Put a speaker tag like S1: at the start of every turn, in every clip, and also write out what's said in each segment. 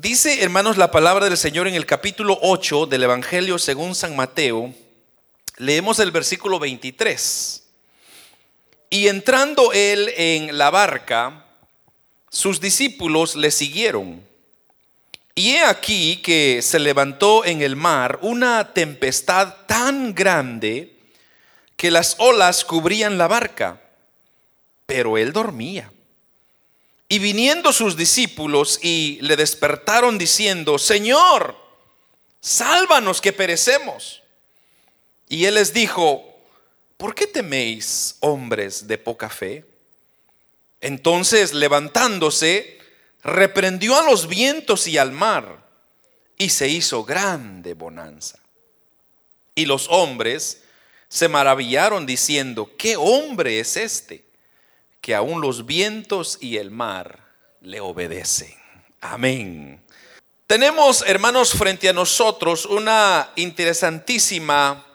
S1: Dice, hermanos, la palabra del Señor en el capítulo 8 del Evangelio según San Mateo. Leemos el versículo 23. Y entrando él en la barca, sus discípulos le siguieron. Y he aquí que se levantó en el mar una tempestad tan grande que las olas cubrían la barca, pero él dormía. Y viniendo sus discípulos y le despertaron diciendo, Señor, sálvanos que perecemos. Y él les dijo, ¿por qué teméis, hombres de poca fe? Entonces, levantándose, reprendió a los vientos y al mar, y se hizo grande bonanza. Y los hombres se maravillaron diciendo, ¿qué hombre es este? Que aún los vientos y el mar le obedecen. Amén. Tenemos, hermanos, frente a nosotros una interesantísima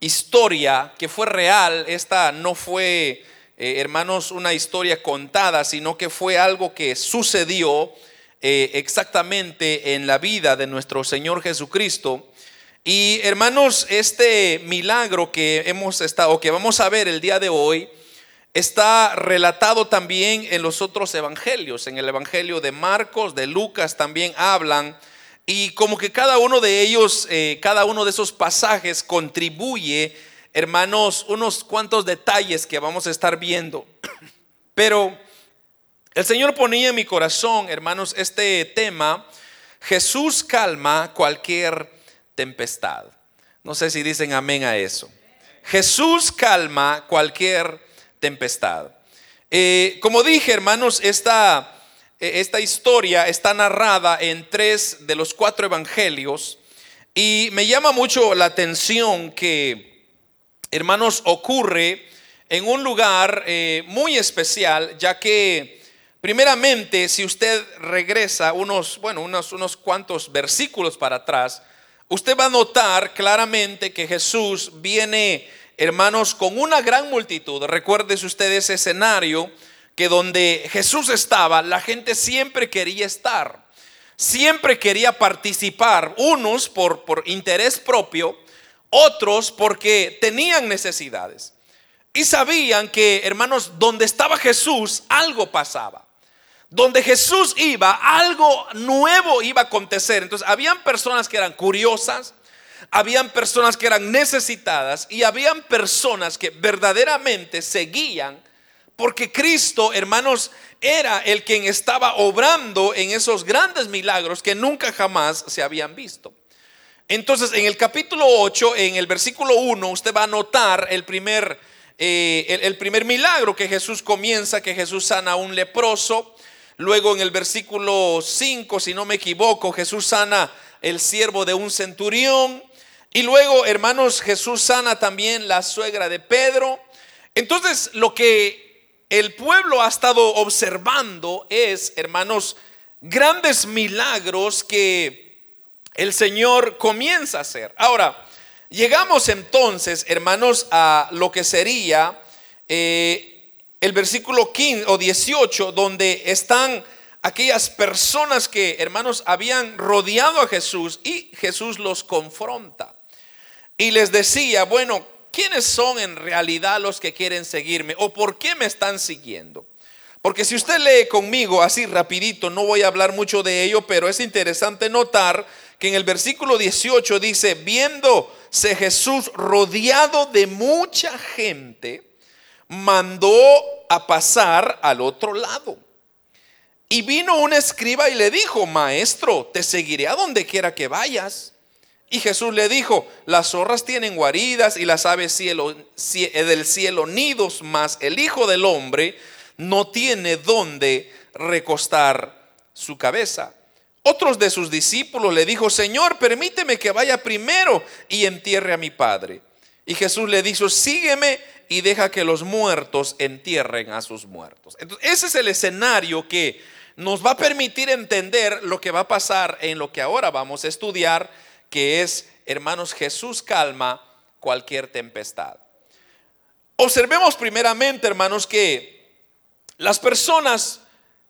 S1: historia que fue real. Esta no fue, eh, hermanos, una historia contada, sino que fue algo que sucedió eh, exactamente en la vida de nuestro Señor Jesucristo. Y hermanos, este milagro que hemos estado, que vamos a ver el día de hoy, está relatado también en los otros evangelios. En el evangelio de Marcos, de Lucas también hablan. Y como que cada uno de ellos, eh, cada uno de esos pasajes contribuye, hermanos, unos cuantos detalles que vamos a estar viendo. Pero el Señor ponía en mi corazón, hermanos, este tema, Jesús calma cualquier tempestad. No sé si dicen amén a eso. Jesús calma cualquier tempestad. Eh, como dije, hermanos, esta, eh, esta historia está narrada en tres de los cuatro evangelios y me llama mucho la atención que, hermanos, ocurre en un lugar eh, muy especial, ya que primeramente, si usted regresa unos, bueno, unos, unos cuantos versículos para atrás, usted va a notar claramente que Jesús viene hermanos, con una gran multitud. Recuerden ustedes ese escenario que donde Jesús estaba, la gente siempre quería estar, siempre quería participar, unos por, por interés propio, otros porque tenían necesidades. Y sabían que, hermanos, donde estaba Jesús, algo pasaba. Donde Jesús iba, algo nuevo iba a acontecer. Entonces, habían personas que eran curiosas, habían personas que eran necesitadas y habían personas que verdaderamente seguían porque Cristo, hermanos, era el quien estaba obrando en esos grandes milagros que nunca jamás se habían visto. Entonces, en el capítulo 8, en el versículo 1, usted va a notar el primer, eh, el primer milagro que Jesús comienza, que Jesús sana a un leproso. Luego en el versículo 5, si no me equivoco, Jesús sana el siervo de un centurión. Y luego, hermanos, Jesús sana también la suegra de Pedro. Entonces, lo que el pueblo ha estado observando es, hermanos, grandes milagros que el Señor comienza a hacer. Ahora, llegamos entonces, hermanos, a lo que sería eh, el versículo 15 o 18, donde están aquellas personas que, hermanos, habían rodeado a Jesús y Jesús los confronta y les decía, bueno, ¿quiénes son en realidad los que quieren seguirme? ¿O por qué me están siguiendo? Porque si usted lee conmigo así rapidito, no voy a hablar mucho de ello, pero es interesante notar que en el versículo 18 dice, viéndose Jesús rodeado de mucha gente, mandó a pasar al otro lado. Y vino un escriba y le dijo, maestro, te seguiré a donde quiera que vayas. Y Jesús le dijo, las zorras tienen guaridas y las aves cielo, eh, del cielo nidos, mas el Hijo del Hombre no tiene donde recostar su cabeza. Otros de sus discípulos le dijo, Señor, permíteme que vaya primero y entierre a mi Padre. Y Jesús le dijo, sígueme y deja que los muertos entierren a sus muertos. Ese es el escenario que nos va a permitir entender lo que va a pasar en lo que ahora vamos a estudiar que es, hermanos, Jesús calma cualquier tempestad. Observemos primeramente, hermanos, que las personas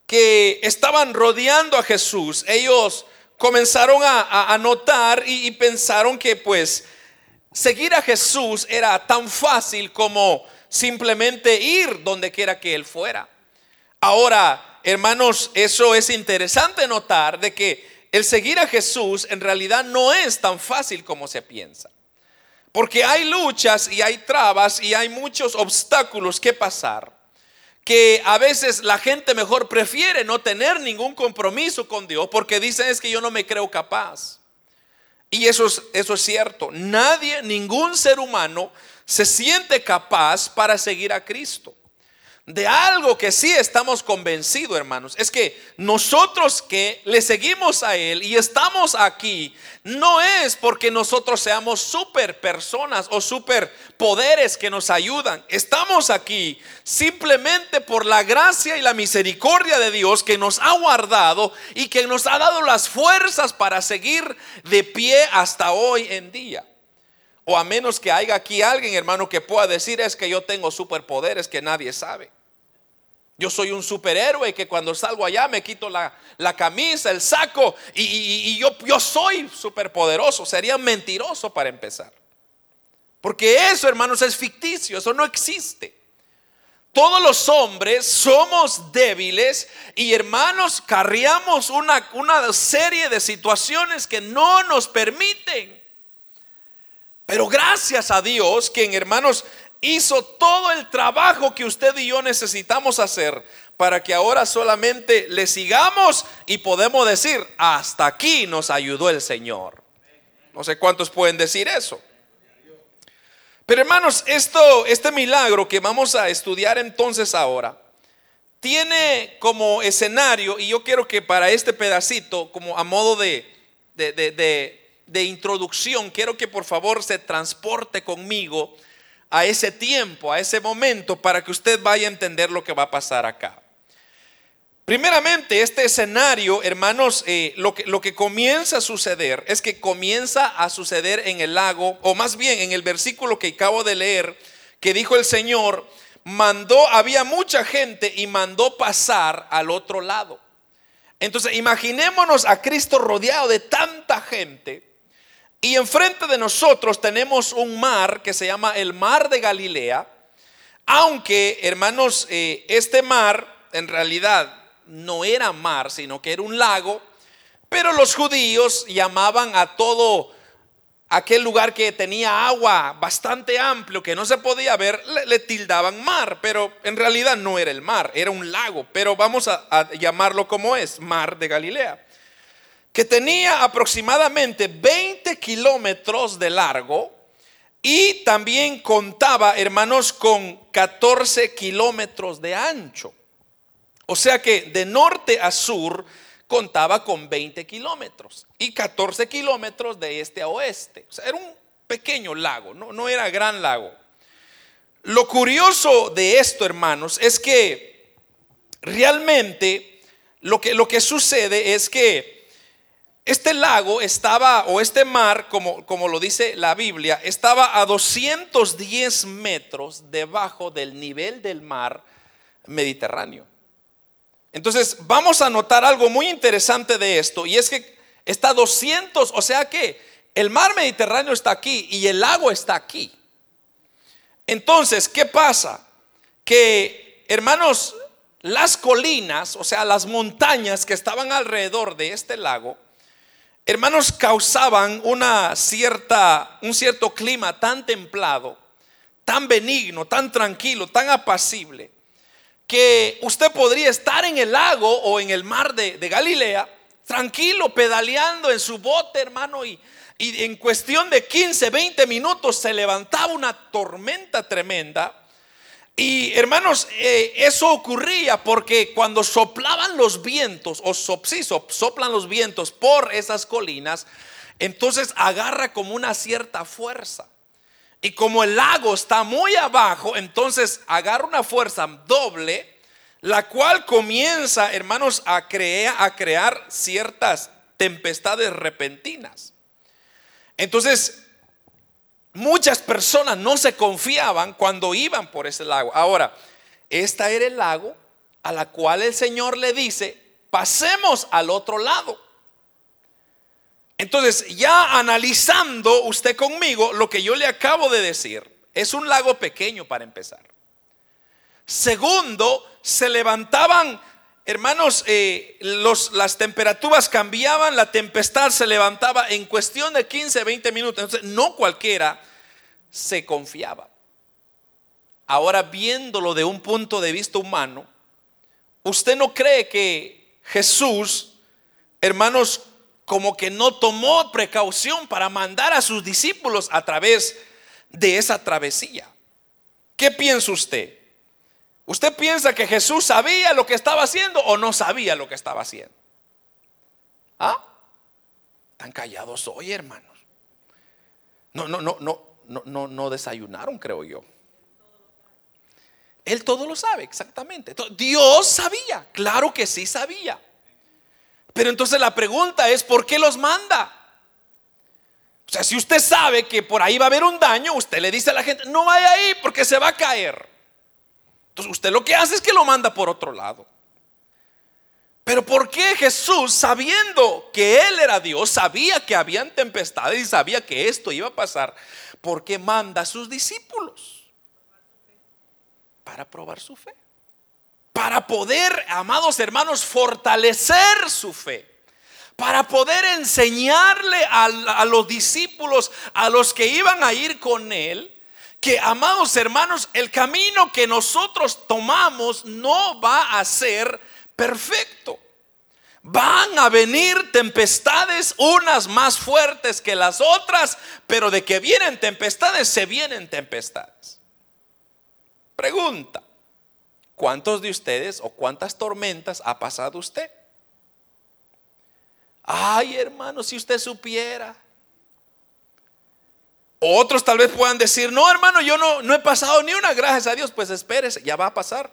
S1: que estaban rodeando a Jesús, ellos comenzaron a, notar y, y pensaron que pues seguir a Jesús era tan fácil como simplemente ir donde quiera que Él fuera. Ahora, hermanos, eso es interesante notar de que el seguir a Jesús en realidad no es tan fácil como se piensa. Porque hay luchas y hay trabas y hay muchos obstáculos que pasar. Que a veces la gente mejor prefiere no tener ningún compromiso con Dios porque dicen es que yo no me creo capaz. Y eso es, eso es cierto. Nadie, ningún ser humano se siente capaz para seguir a Cristo. De algo que sí estamos convencidos, hermanos, es que nosotros que le seguimos a Él y estamos aquí, no es porque nosotros seamos super personas o super poderes que nos ayudan. Estamos aquí simplemente por la gracia y la misericordia de Dios que nos ha guardado y que nos ha dado las fuerzas para seguir de pie hasta hoy en día. O a menos que haya aquí alguien, hermano, que pueda decir es que yo tengo superpoderes que nadie sabe. Yo soy un superhéroe que cuando salgo allá me quito la, camisa, el saco y, yo, yo soy superpoderoso. Sería mentiroso para empezar. Porque eso, hermanos, es ficticio, eso no existe. Todos los hombres somos débiles y hermanos, carriamos una, una serie de situaciones que no nos permiten pero gracias a Dios, quien hermanos hizo todo el trabajo que usted y yo necesitamos hacer para que ahora solamente le sigamos y podemos decir, hasta aquí nos ayudó el Señor. No sé cuántos pueden decir eso. Pero hermanos, esto, este milagro que vamos a estudiar entonces ahora, tiene como escenario, y yo quiero que para este pedacito, como a modo de, de, de de introducción, quiero que por favor se transporte conmigo a ese tiempo, a ese momento, para que usted vaya a entender lo que va a pasar acá. Primeramente, este escenario, hermanos, eh, lo, que, lo que comienza a suceder es que comienza a suceder en el lago, o más bien en el versículo que acabo de leer, que dijo el Señor, mandó, había mucha gente y mandó pasar al otro lado. Entonces, imaginémonos a Cristo rodeado de tanta gente y enfrente de nosotros tenemos un mar que se llama el mar de Galilea, aunque, hermanos, eh, este mar en realidad no era mar, sino que era un lago, pero los judíos llamaban a todo aquel lugar que tenía agua bastante amplio, que no se podía ver, le, tildaban mar, pero en realidad no era el mar, era un lago, pero vamos a llamarlo como es, mar de Galilea que tenía aproximadamente 20 kilómetros de largo y también contaba, hermanos, con 14 kilómetros de ancho. O sea que de norte a sur contaba con 20 kilómetros y 14 kilómetros de este a oeste. O sea, era un pequeño lago, no, era gran lago. Lo curioso de esto, hermanos, es que realmente lo que sucede es que este lago estaba, o este mar, como, como lo dice la Biblia, estaba a 210 metros debajo del nivel del mar Mediterráneo. Entonces, vamos a notar algo muy interesante de esto, y es que está a 200, o sea que el mar Mediterráneo está aquí y el lago está aquí. Entonces, ¿qué pasa? Que, hermanos, las colinas, o sea, las montañas que estaban alrededor de este lago, hermanos, causaban una cierta, un cierto clima tan templado, tan benigno, tan tranquilo, tan apacible, que usted podría estar en el lago o en el mar de, Galilea, tranquilo, pedaleando en su bote, hermano, y, en cuestión de 15, 20 minutos se levantaba una tormenta tremenda y hermanos, eh, eso ocurría porque cuando soplaban los vientos, o soplan los vientos por esas colinas, entonces agarra como una cierta fuerza. Y como el lago está muy abajo, entonces agarra una fuerza doble, la cual comienza, hermanos, a, a crear ciertas tempestades repentinas. Entonces, muchas personas no se confiaban cuando iban por ese lago. Ahora, esta era el lago a la cual el Señor le dice, pasemos al otro lado. Entonces, ya analizando usted conmigo lo que yo le acabo de decir, es un lago pequeño para empezar. Segundo, se levantaban, hermanos, eh, las temperaturas cambiaban, la tempestad se levantaba en cuestión de 15, 20 minutos. Entonces, no cualquiera se confiaba. Ahora, viéndolo de un punto de vista humano, ¿usted no cree que Jesús, hermanos, como que no tomó precaución para mandar a sus discípulos a través de esa travesía. ¿Qué piensa usted? ¿Usted piensa que Jesús sabía lo que estaba haciendo o no sabía lo que estaba haciendo? ¿Ah? Están callados hoy, hermanos. No, no, no, no, no, no, no desayunaron, creo yo. Él todo lo sabe, exactamente. Dios sabía, claro que sí sabía. Pero entonces la pregunta es, ¿por qué los manda? O sea, si usted sabe que por ahí va a haber un daño, usted le dice a la gente, no vaya ahí porque se va a caer. Entonces usted lo que hace es que lo manda por otro lado. Pero ¿por qué Jesús, sabiendo que Él era Dios, sabía que habían tempestades y sabía que esto iba a pasar, ¿por qué manda a sus discípulos? Para probar su fe para poder, amados hermanos, fortalecer su fe. Para poder enseñarle a, los discípulos, a los que iban a ir con él, que, amados hermanos, el camino que nosotros tomamos no va a ser perfecto. Van a venir tempestades, unas más fuertes que las otras, pero de que vienen tempestades, se vienen tempestades. Pregunta, ¿Cuántos de ustedes o cuántas tormentas ha pasado usted? Ay, hermano, si usted supiera. Otros tal vez puedan decir, no, hermano, yo no, no he pasado ni una, gracias a Dios. Pues espérese, ya va a pasar.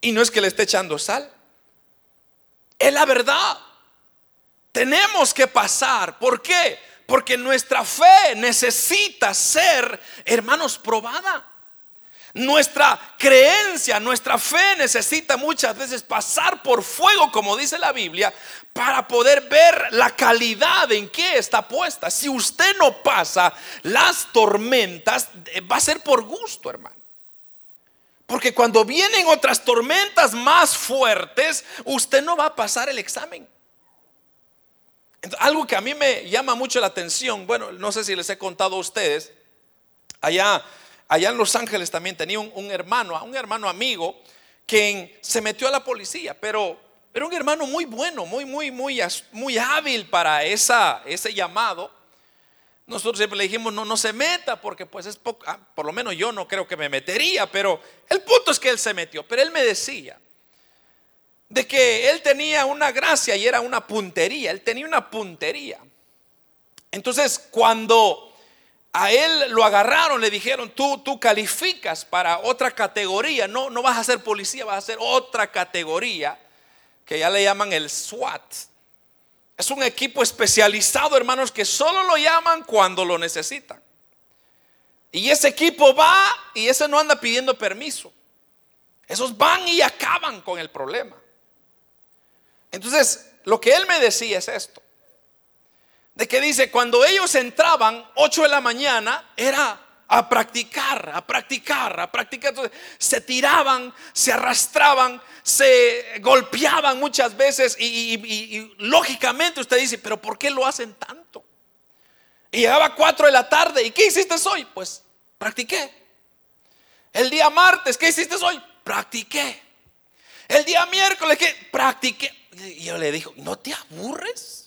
S1: Y no es que le esté echando sal. Es la verdad. Tenemos que pasar. ¿Por qué? Porque nuestra fe necesita ser, hermanos, probada. Nuestra creencia, nuestra fe necesita muchas veces pasar por fuego, como dice la Biblia, para poder ver la calidad en que está puesta. Si usted no pasa las tormentas, eh, va a ser por gusto, hermano. Porque cuando vienen otras tormentas más fuertes, usted no va a pasar el examen. algo que a mí me llama mucho la atención, bueno, no sé si les he contado a ustedes, allá allá en Los Ángeles también tenía un, hermano, un hermano amigo, quien se metió a la policía, pero era un hermano muy bueno, muy, muy, muy, muy hábil para esa, ese llamado. Nosotros siempre le dijimos, no, no se meta, porque pues es poco, ah, por lo menos yo no creo que me metería, pero el punto es que él se metió. Pero él me decía de que él tenía una gracia y era una puntería, él tenía una puntería. Entonces, cuando a él lo agarraron, le dijeron, tú, tú calificas para otra categoría, no, no vas a ser policía, vas a ser otra categoría, que ya le llaman el SWAT. Es un equipo especializado, hermanos, que solo lo llaman cuando lo necesitan. Y ese equipo va y ese no anda pidiendo permiso. Esos van y acaban con el problema. Entonces, lo que él me decía es esto de que dice, cuando ellos entraban 8 de la mañana, era a practicar, a practicar, a practicar. Entonces, se tiraban, se arrastraban, se golpeaban muchas veces y, lógicamente usted dice, pero ¿por qué lo hacen tanto? Y llegaba 4 de la tarde, ¿y qué hiciste hoy? Pues practiqué. El día martes, ¿qué hiciste hoy? Practiqué. El día miércoles, ¿qué? Practiqué. Y yo le dijo, ¿no te aburres?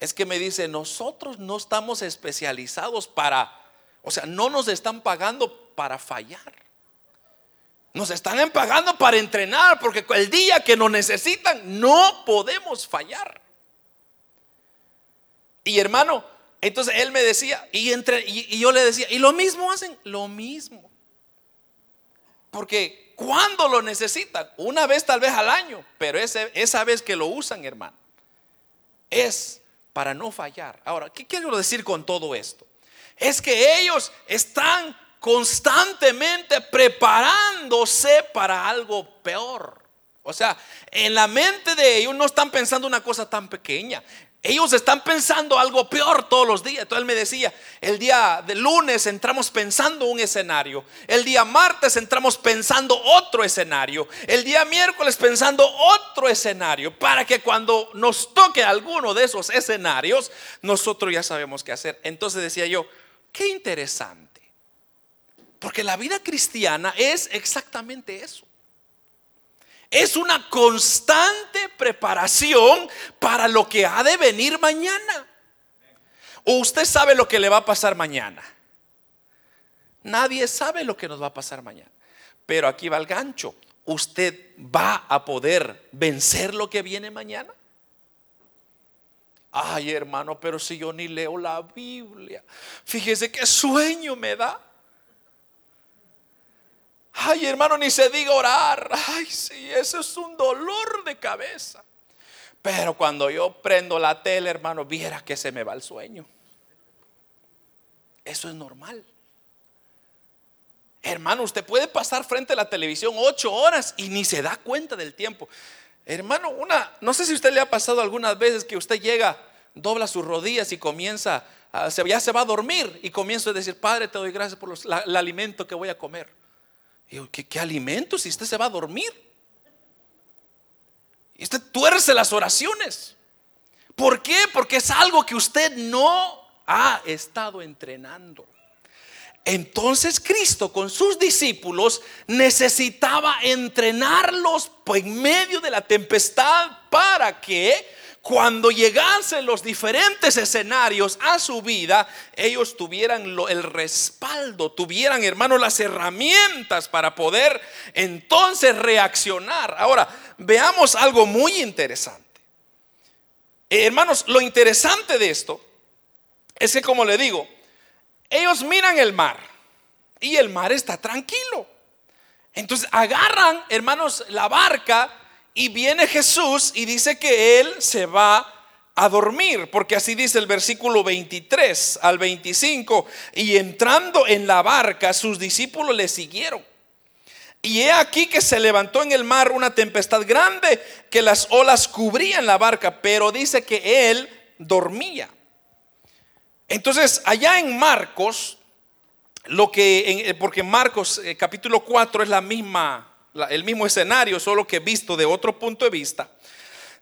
S1: Es que me dice, nosotros no estamos especializados para, o sea, no nos están pagando para fallar. Nos están pagando para entrenar, porque el día que nos necesitan no podemos fallar. Y hermano, entonces él me decía, y, entre, y, yo le decía, y lo mismo hacen, lo mismo. Porque cuando lo necesitan, una vez tal vez al año, pero esa vez que lo usan, hermano, es para no fallar. Ahora, ¿qué quiero decir con todo esto? Es que ellos están constantemente preparándose para algo peor. O sea, en la mente de ellos no están pensando una cosa tan pequeña. Ellos están pensando algo peor todos los días. Entonces él me decía, el día de lunes entramos pensando un escenario, el día martes entramos pensando otro escenario, el día miércoles pensando otro escenario, para que cuando nos toque alguno de esos escenarios, nosotros ya sabemos qué hacer. Entonces decía yo, qué interesante, porque la vida cristiana es exactamente eso. Es una constante preparación para lo que ha de venir mañana. ¿O usted sabe lo que le va a pasar mañana? Nadie sabe lo que nos va a pasar mañana. Pero aquí va el gancho. ¿Usted va a poder vencer lo que viene mañana? Ay, hermano, pero si yo ni leo la Biblia, fíjese qué sueño me da. Ay, hermano, ni se diga orar. Ay, sí, eso es un dolor de cabeza. Pero cuando yo prendo la tele, hermano, viera que se me va el sueño. Eso es normal. Hermano, usted puede pasar frente a la televisión ocho horas y ni se da cuenta del tiempo. Hermano, una, no sé si usted le ha pasado algunas veces que usted llega, dobla sus rodillas y comienza, ya se va a dormir y comienza a decir, Padre, te doy gracias por el alimento que voy a comer. ¿Qué, alimento si usted se va a dormir? Y usted tuerce las oraciones. ¿Por qué? Porque es algo que usted no ha estado entrenando. Entonces Cristo con sus discípulos necesitaba entrenarlos en medio de la tempestad para que cuando llegasen los diferentes escenarios a su vida, ellos tuvieran el respaldo, tuvieran, hermanos, las herramientas para poder entonces reaccionar. Ahora, veamos algo muy interesante. Eh, hermanos, lo interesante de esto es que, como le digo, ellos miran el mar y el mar está tranquilo. Entonces agarran, hermanos, la barca y viene Jesús y dice que él se va a dormir, porque así dice el versículo 23 al 25, y entrando en la barca, sus discípulos le siguieron. Y he aquí que se levantó en el mar una tempestad grande, que las olas cubrían la barca, pero dice que él dormía. Entonces, allá en Marcos, lo que, porque Marcos eh, capítulo 4 es la misma el mismo escenario, solo que visto de otro punto de vista.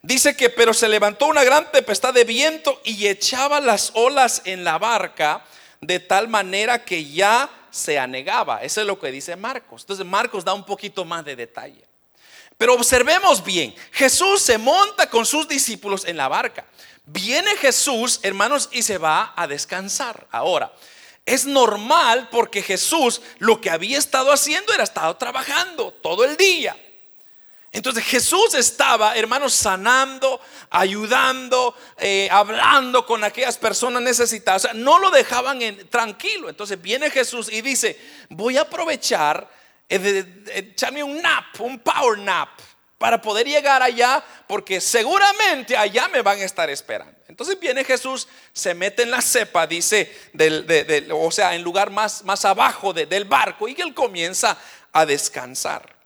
S1: Dice que, pero se levantó una gran tempestad de viento y echaba las olas en la barca de tal manera que ya se anegaba. Eso es lo que dice Marcos. Entonces Marcos da un poquito más de detalle. Pero observemos bien, Jesús se monta con sus discípulos en la barca. Viene Jesús, hermanos, y se va a descansar. Ahora, es normal porque Jesús lo que había estado haciendo era estado trabajando todo el día. Entonces Jesús estaba, hermanos, sanando, ayudando, eh, hablando con aquellas personas necesitadas. O sea, no lo dejaban en, tranquilo. Entonces viene Jesús y dice, voy a aprovechar, eh, echarme un nap, un power nap para poder llegar allá, porque seguramente allá me van a estar esperando. Entonces viene Jesús, se mete en la cepa, dice, o sea, en lugar más, más abajo del barco, y él comienza a descansar.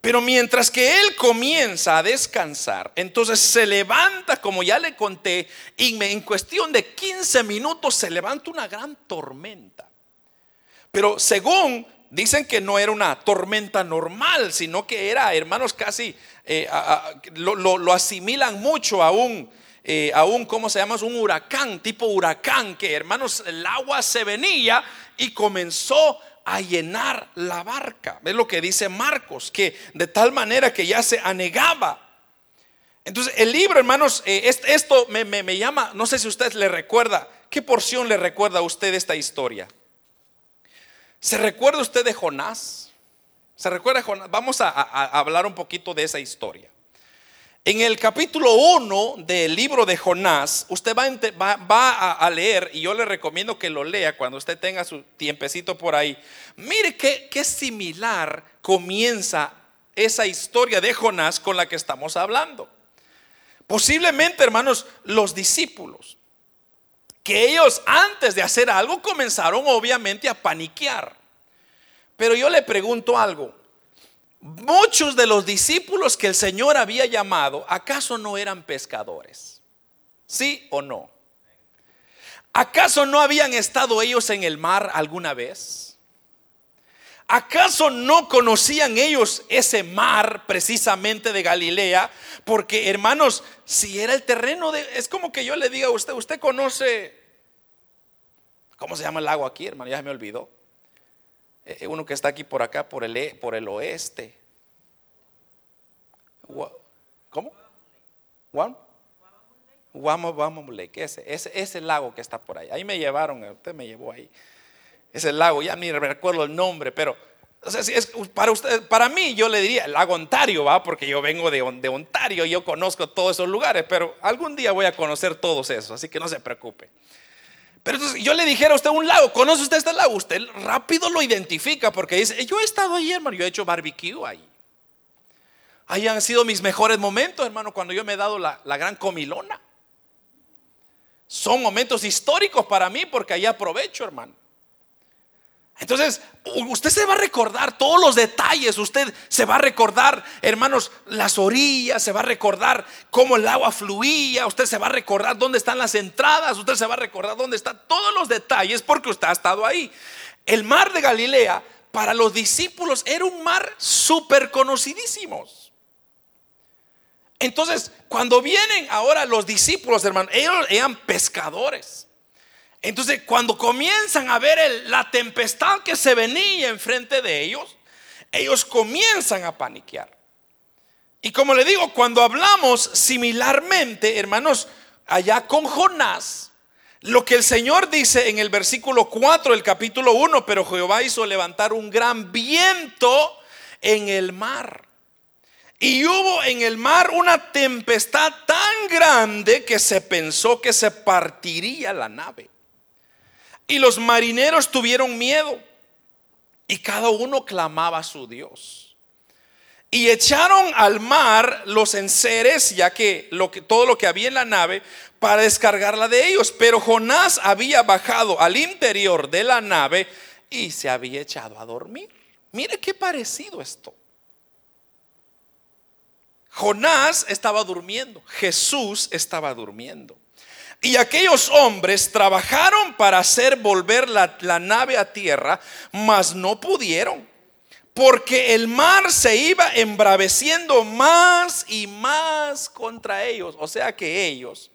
S1: Pero mientras que él comienza a descansar, entonces se levanta, como ya le conté, y en cuestión de 15 minutos se levanta una gran tormenta. Pero según dicen que no era una tormenta normal, sino que era, hermanos, casi eh, lo, asimilan mucho a un, eh, a un, ¿cómo se llama? Un huracán, tipo huracán, que hermanos, el agua se venía y comenzó a llenar la barca. Es lo que dice Marcos, que de tal manera que ya se anegaba. Entonces, el libro, hermanos, eh, esto me, me llama, no sé si usted le recuerda, ¿qué porción le recuerda a usted esta historia? ¿Se recuerda usted de Jonás? ¿Se recuerda Jonás? Vamos a, hablar un poquito de esa historia. En el capítulo 1 del libro de Jonás, usted va, a, leer, y yo le recomiendo que lo lea cuando usted tenga su tiempecito por ahí. Mire qué, qué similar comienza esa historia de Jonás con la que estamos hablando. Posiblemente, hermanos, los discípulos que ellos antes de hacer algo comenzaron obviamente a paniquear. Pero yo le pregunto algo. Muchos de los discípulos que el Señor había llamado, ¿acaso no eran pescadores? ¿Sí o no? ¿Acaso no habían estado ellos en el mar alguna vez? ¿Acaso no conocían ellos ese mar precisamente de Galilea? Porque hermanos, si era el terreno de... Es como que yo le diga a usted, usted conoce... ¿Cómo se llama el lago aquí, hermano? Ya se me olvidó. Eh, uno que está aquí por acá, por el, e, por el oeste. ¿Cómo? ¿Juan? Lake, ese, ese, ese lago que está por ahí. Ahí me llevaron, usted me llevó ahí. Ese lago, ya ni recuerdo el nombre, pero es, para, usted, para mí yo le diría el lago Ontario, ¿va? porque yo vengo de, de Ontario, yo conozco todos esos lugares, pero algún día voy a conocer todos esos, así que no se preocupe. Pero entonces yo le dijera a usted un lago, ¿conoce usted este lago? Usted rápido lo identifica porque dice, yo he estado ahí, hermano, yo he hecho barbecue ahí. Ahí han sido mis mejores momentos, hermano, cuando yo me he dado la, la gran comilona. Son momentos históricos para mí porque ahí aprovecho, hermano. Entonces, usted se va a recordar todos los detalles, usted se va a recordar, hermanos, las orillas, se va a recordar cómo el agua fluía, usted se va a recordar dónde están las entradas, usted se va a recordar dónde están todos los detalles porque usted ha estado ahí. El mar de Galilea para los discípulos era un mar súper conocidísimo. Entonces, cuando vienen ahora los discípulos, hermanos, ellos eran pescadores. Entonces, cuando comienzan a ver la tempestad que se venía enfrente de ellos, ellos comienzan a paniquear. Y como le digo, cuando hablamos similarmente, hermanos, allá con Jonás, lo que el Señor dice en el versículo 4 del capítulo 1, pero Jehová hizo levantar un gran viento en el mar. Y hubo en el mar una tempestad tan grande que se pensó que se partiría la nave. Y los marineros tuvieron miedo y cada uno clamaba a su Dios. Y echaron al mar los enseres, ya que, lo que todo lo que había en la nave, para descargarla de ellos. Pero Jonás había bajado al interior de la nave y se había echado a dormir. Mire qué parecido esto. Jonás estaba durmiendo, Jesús estaba durmiendo. Y aquellos hombres trabajaron para hacer volver la, nave a tierra, mas no pudieron, porque el mar se iba embraveciendo más y más contra ellos. O sea que ellos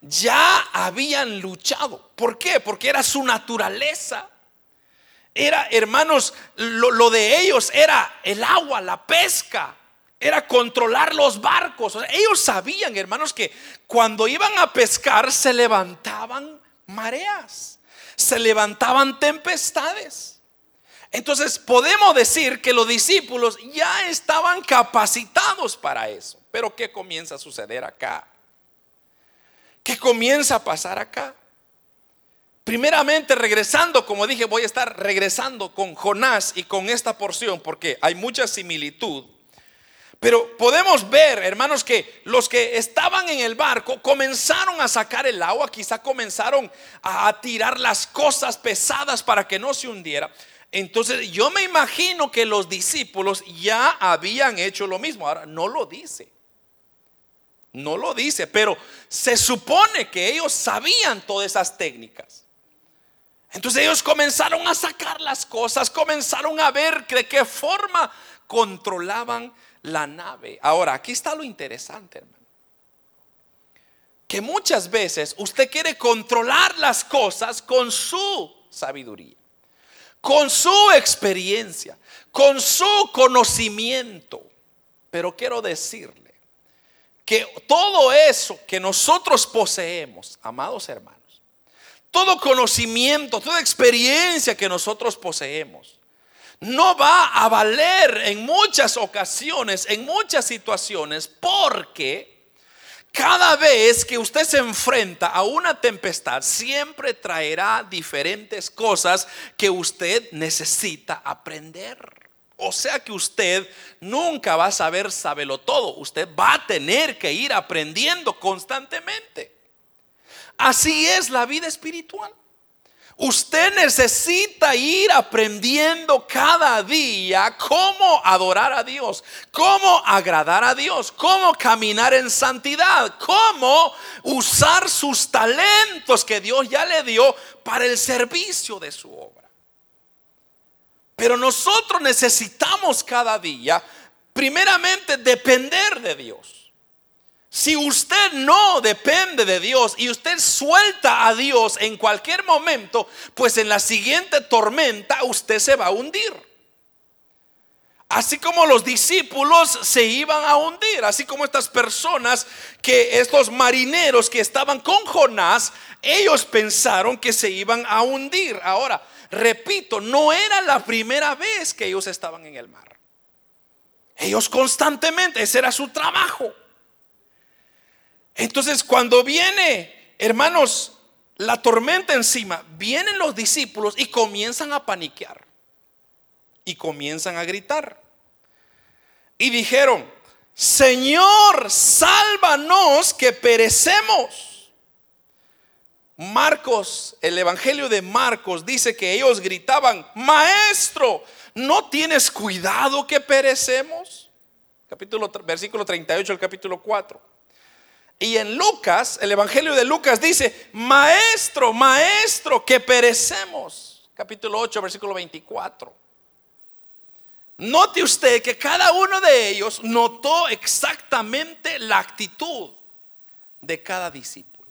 S1: ya habían luchado. ¿Por qué? Porque era su naturaleza. Era, hermanos, lo de ellos era el agua, la pesca era controlar los barcos. ellos sabían, hermanos, que cuando iban a pescar se levantaban mareas, se levantaban tempestades. Entonces podemos decir que los discípulos ya estaban capacitados para eso. Pero ¿qué comienza a suceder acá? ¿Qué comienza a pasar acá? Primeramente, regresando, como dije, voy a estar regresando con Jonás y con esta porción porque hay mucha similitud pero podemos ver, hermanos, que los que estaban en el barco comenzaron a sacar el agua, quizá comenzaron a tirar las cosas pesadas para que no se hundiera. Entonces yo me imagino que los discípulos ya habían hecho lo mismo. Ahora no lo dice. No lo dice, pero se supone que ellos sabían todas esas técnicas. Entonces ellos comenzaron a sacar las cosas, comenzaron a ver de qué forma controlaban la nave. Ahora, aquí está lo interesante, hermano. Que muchas veces usted quiere controlar las cosas con su sabiduría, con su experiencia, con su conocimiento. Pero quiero decirle que todo eso que nosotros poseemos, amados hermanos, todo conocimiento, toda experiencia que nosotros poseemos, no va a valer en muchas ocasiones, en muchas situaciones, porque cada vez que usted se enfrenta a una tempestad, siempre traerá diferentes cosas que usted necesita aprender. O sea que usted nunca va a saber saberlo todo. Usted va a tener que ir aprendiendo constantemente. Así es la vida espiritual. Usted necesita ir aprendiendo cada día cómo adorar a Dios, cómo agradar a Dios, cómo caminar en santidad, cómo usar sus talentos que Dios ya le dio para el servicio de su obra. Pero nosotros necesitamos cada día, primeramente, depender de Dios. Si usted no depende de Dios y usted suelta a Dios en cualquier momento, pues en la siguiente tormenta usted se va a hundir. Así como los discípulos se iban a hundir, así como estas personas que estos marineros que estaban con Jonás, ellos pensaron que se iban a hundir. Ahora, repito, no era la primera vez que ellos estaban en el mar. Ellos constantemente, ese era su trabajo. Entonces cuando viene, hermanos, la tormenta encima, vienen los discípulos y comienzan a paniquear. Y comienzan a gritar. Y dijeron, Señor, sálvanos que perecemos. Marcos, el Evangelio de Marcos dice que ellos gritaban, Maestro, ¿no tienes cuidado que perecemos? Capítulo, versículo 38 del capítulo 4. Y en Lucas, el Evangelio de Lucas dice, maestro, maestro, que perecemos. Capítulo 8, versículo 24. Note usted que cada uno de ellos notó exactamente la actitud de cada discípulo.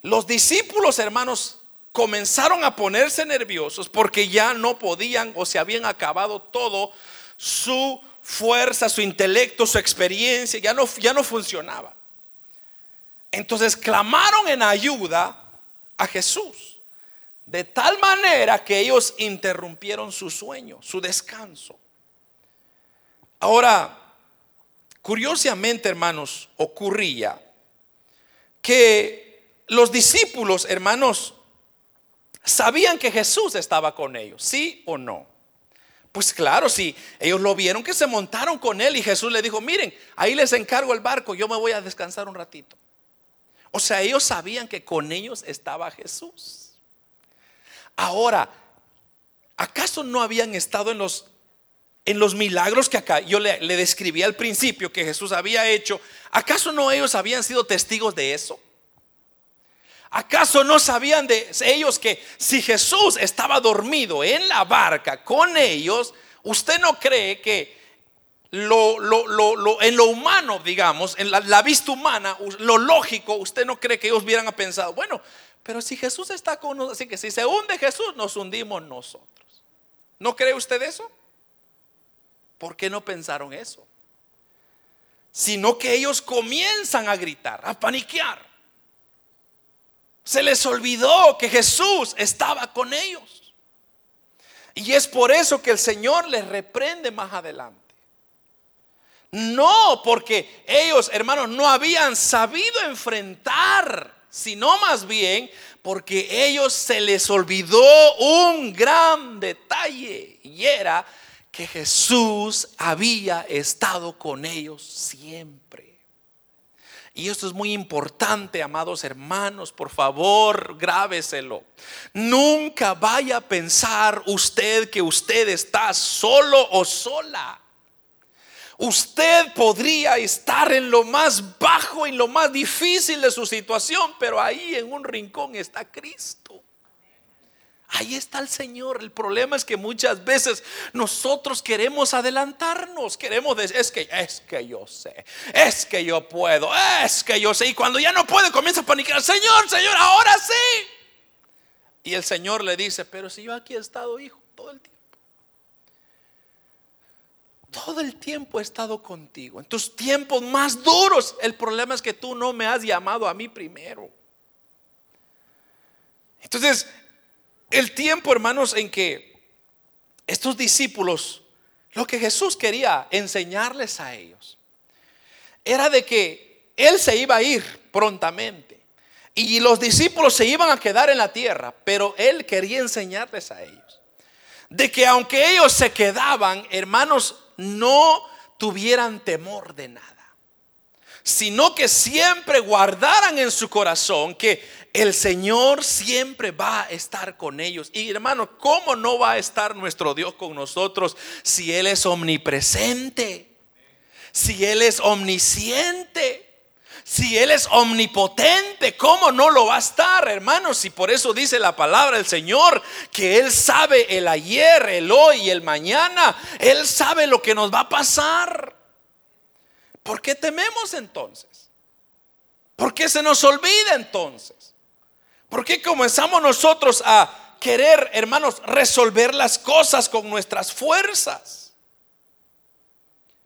S1: Los discípulos, hermanos, comenzaron a ponerse nerviosos porque ya no podían o se habían acabado todo su fuerza, su intelecto, su experiencia, ya no, ya no funcionaba. Entonces clamaron en ayuda a Jesús. De tal manera que ellos interrumpieron su sueño, su descanso. Ahora, curiosamente, hermanos, ocurría que los discípulos, hermanos, sabían que Jesús estaba con ellos, ¿sí o no? Pues claro, sí, ellos lo vieron que se montaron con él y Jesús le dijo, miren, ahí les encargo el barco, yo me voy a descansar un ratito. O sea, ellos sabían que con ellos estaba Jesús. Ahora, ¿acaso no habían estado en los, en los milagros que acá yo le, le describí al principio que Jesús había hecho? ¿Acaso no ellos habían sido testigos de eso? ¿Acaso no sabían de ellos que si Jesús estaba dormido en la barca con ellos, usted no cree que lo, lo, en lo humano, digamos, en la, vista humana, lo lógico, usted no cree que ellos hubieran pensado, bueno, pero si Jesús está con nosotros, así que si se hunde Jesús, nos hundimos nosotros. ¿No cree usted eso? ¿Por qué no pensaron eso? Sino que ellos comienzan a gritar, a paniquear. Se les olvidó que Jesús estaba con ellos. Y es por eso que el Señor les reprende más adelante. No, porque ellos, hermanos, no habían sabido enfrentar, sino más bien porque ellos se les olvidó un gran detalle y era que Jesús había estado con ellos siempre. Y esto es muy importante, amados hermanos, por favor, grábeselo. Nunca vaya a pensar usted que usted está solo o sola. Usted podría estar en lo más bajo, en lo más difícil de su situación, pero ahí en un rincón está Cristo. Ahí está el Señor. El problema es que muchas veces nosotros queremos adelantarnos, queremos decir, es que es que yo sé, es que yo puedo, es que yo sé. Y cuando ya no puede, comienza a panicar, Señor, Señor, ahora sí. Y el Señor le dice, pero si yo aquí he estado, hijo, todo el tiempo todo el tiempo he estado contigo. En tus tiempos más duros, el problema es que tú no me has llamado a mí primero. Entonces, el tiempo, hermanos, en que estos discípulos, lo que Jesús quería enseñarles a ellos, era de que Él se iba a ir prontamente. Y los discípulos se iban a quedar en la tierra, pero Él quería enseñarles a ellos. De que aunque ellos se quedaban, hermanos, no tuvieran temor de nada, sino que siempre guardaran en su corazón que el Señor siempre va a estar con ellos. Y hermano, ¿cómo no va a estar nuestro Dios con nosotros si Él es omnipresente? Si Él es omnisciente. Si Él es omnipotente, ¿cómo no lo va a estar, hermanos? Y por eso dice la palabra del Señor, que Él sabe el ayer, el hoy y el mañana. Él sabe lo que nos va a pasar. ¿Por qué tememos entonces? ¿Por qué se nos olvida entonces? ¿Por qué comenzamos nosotros a querer, hermanos, resolver las cosas con nuestras fuerzas?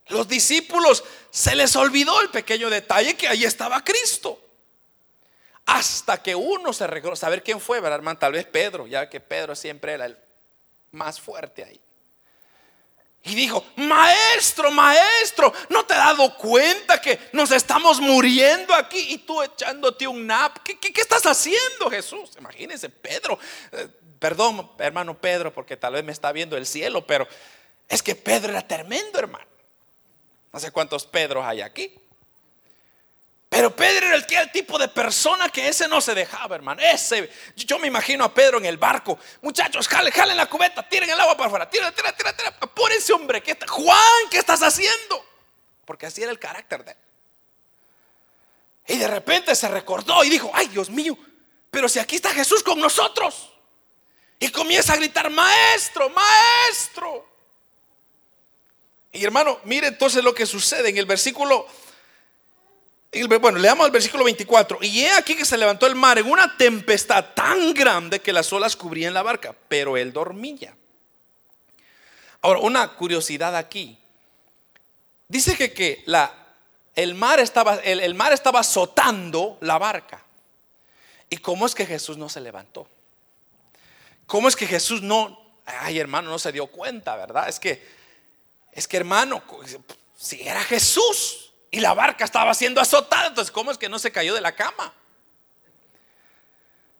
S1: Los discípulos se les olvidó el pequeño detalle que ahí estaba Cristo. Hasta que uno se recordó, saber quién fue, ¿verdad, hermano? Tal vez Pedro, ya que Pedro siempre era el más fuerte ahí. Y dijo, maestro, maestro, ¿no te has dado cuenta que nos estamos muriendo aquí y tú echándote un nap? ¿Qué, estás haciendo, Jesús? Imagínense, Pedro. Eh, perdón, hermano Pedro, porque tal vez me está viendo el cielo, pero es que Pedro era tremendo, hermano. No sé cuántos Pedros hay aquí. Pero Pedro era el, el, tipo de persona que ese no se dejaba, hermano. Ese, yo me imagino a Pedro en el barco. Muchachos, jalen, jalen la cubeta, tiren el agua para afuera, tira, tira, tira, tira. Por ese hombre, que está, Juan, ¿qué estás haciendo? Porque así era el carácter de él. Y de repente se recordó y dijo, ay Dios mío, pero si aquí está Jesús con nosotros. Y comienza a gritar, maestro, maestro. Y hermano, mire entonces lo que sucede en el versículo, bueno, leamos el versículo 24. Y he aquí que se levantó el mar en una tempestad tan grande que las olas cubrían la barca, pero él dormía. Ahora, una curiosidad aquí. Dice que, que la, el, mar estaba, el, el mar estaba azotando la barca. ¿Y cómo es que Jesús no se levantó? ¿Cómo es que Jesús no, ay hermano, no se dio cuenta, verdad? Es que es que hermano, si era Jesús y la barca estaba siendo azotada, entonces ¿cómo es que no se cayó de la cama?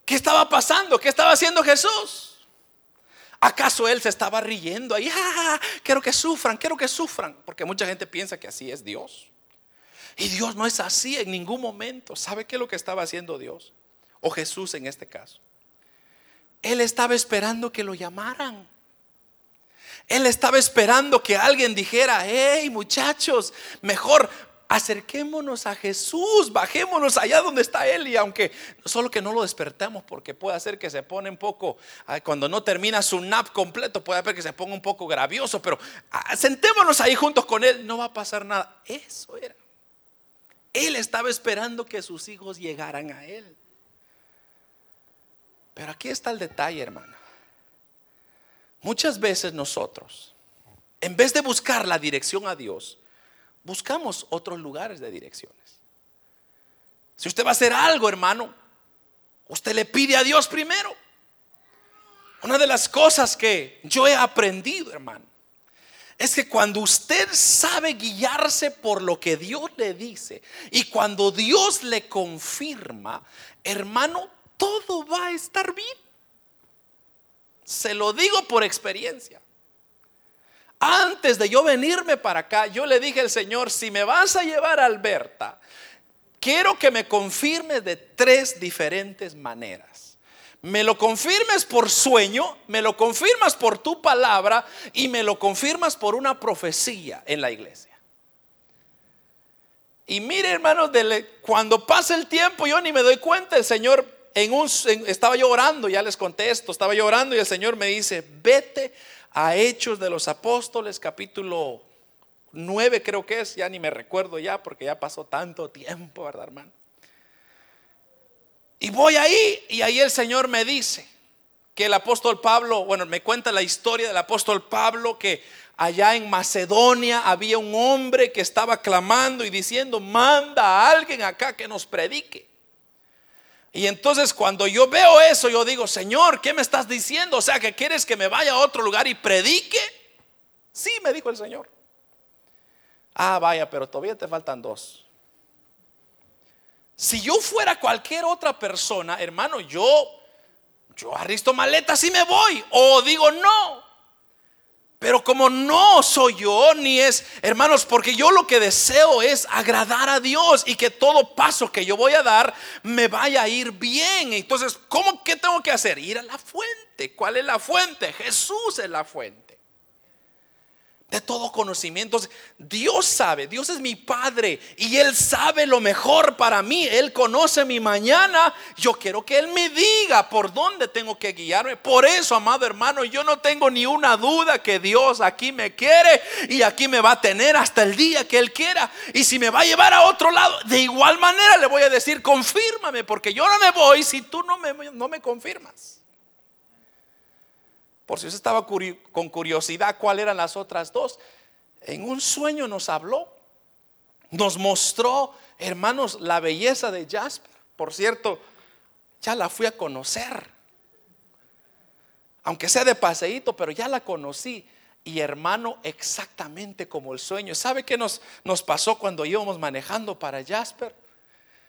S1: ¿Qué estaba pasando? ¿Qué estaba haciendo Jesús? ¿Acaso él se estaba riendo ahí? Ah, quiero que sufran, quiero que sufran. Porque mucha gente piensa que así es Dios. Y Dios no es así en ningún momento. ¿Sabe qué es lo que estaba haciendo Dios? O Jesús en este caso. Él estaba esperando que lo llamaran. Él estaba esperando que alguien dijera, hey muchachos, mejor acerquémonos a Jesús, bajémonos allá donde está Él. Y aunque solo que no lo despertamos, porque puede hacer que se pone un poco, cuando no termina su nap completo, puede hacer que se ponga un poco gravioso, pero ah, sentémonos ahí juntos con Él, no va a pasar nada. Eso era. Él estaba esperando que sus hijos llegaran a Él. Pero aquí está el detalle, hermano. Muchas veces nosotros, en vez de buscar la dirección a Dios, buscamos otros lugares de direcciones. Si usted va a hacer algo, hermano, usted le pide a Dios primero. Una de las cosas que yo he aprendido, hermano, es que cuando usted sabe guiarse por lo que Dios le dice y cuando Dios le confirma, hermano, todo va a estar bien. Se lo digo por experiencia. Antes de yo venirme para acá, yo le dije al Señor, si me vas a llevar a Alberta, quiero que me confirmes de tres diferentes maneras. Me lo confirmes por sueño, me lo confirmas por tu palabra y me lo confirmas por una profecía en la iglesia. Y mire, hermanos, cuando pasa el tiempo, yo ni me doy cuenta, el Señor estaba yo orando, ya les contesto, estaba yo orando y el Señor me dice, vete a Hechos de los Apóstoles, capítulo 9 creo que es, ya ni me recuerdo ya porque ya pasó tanto tiempo, ¿verdad, hermano? Y voy ahí y ahí el Señor me dice que el apóstol Pablo, bueno, me cuenta la historia del apóstol Pablo que allá en Macedonia había un hombre que estaba clamando y diciendo, manda a alguien acá que nos predique. Y entonces cuando yo veo eso, yo digo, Señor, ¿qué me estás diciendo? O sea, que quieres que me vaya a otro lugar y predique. Sí, me dijo el Señor. Ah, vaya, pero todavía te faltan dos. Si yo fuera cualquier otra persona, hermano, yo, yo arristo maletas y me voy. O digo no. Pero como no soy yo, ni es, hermanos, porque yo lo que deseo es agradar a Dios y que todo paso que yo voy a dar me vaya a ir bien. Entonces, ¿cómo que tengo que hacer? Ir a la fuente. ¿Cuál es la fuente? Jesús es la fuente de todo conocimiento. Dios sabe, Dios es mi Padre y Él sabe lo mejor para mí. Él conoce mi mañana. Yo quiero que Él me diga por dónde tengo que guiarme. Por eso, amado hermano, yo no tengo ni una duda que Dios aquí me quiere y aquí me va a tener hasta el día que Él quiera. Y si me va a llevar a otro lado, de igual manera le voy a decir, confírmame, porque yo no me voy si tú no me, no me confirmas. Por si usted estaba con curiosidad, ¿cuáles eran las otras dos? En un sueño nos habló, nos mostró, hermanos, la belleza de Jasper. Por cierto, ya la fui a conocer. Aunque sea de paseíto, pero ya la conocí. Y hermano, exactamente como el sueño. ¿Sabe qué nos, nos pasó cuando íbamos manejando para Jasper?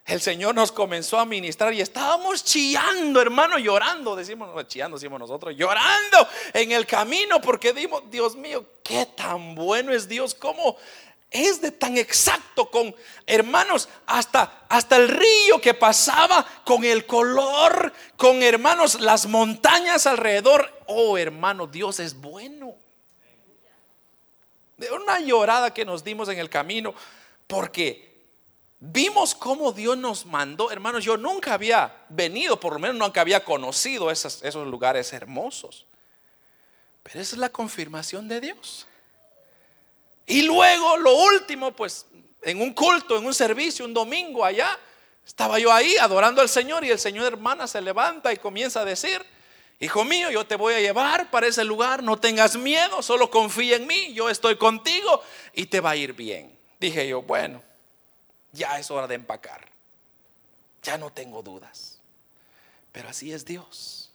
S1: El Señor nos comenzó a ministrar y estábamos chillando, hermano, llorando, decimos, chillando, decimos nosotros, llorando en el camino porque dimos, Dios mío, qué tan bueno es Dios, cómo es de tan exacto con hermanos hasta hasta el río que pasaba con el color, con hermanos las montañas alrededor. Oh, hermano, Dios es bueno. De una llorada que nos dimos en el camino porque Vimos cómo Dios nos mandó, hermanos, yo nunca había venido, por lo menos nunca había conocido esos, lugares hermosos. Pero esa es la confirmación de Dios. Y luego, lo último, pues, en un culto, en un servicio, un domingo allá, estaba yo ahí adorando al Señor y el Señor hermana se levanta y comienza a decir, hijo mío, yo te voy a llevar para ese lugar, no tengas miedo, solo confía en mí, yo estoy contigo y te va a ir bien. Dije yo, bueno, ya es hora de empacar. Ya no tengo dudas. Pero así es Dios.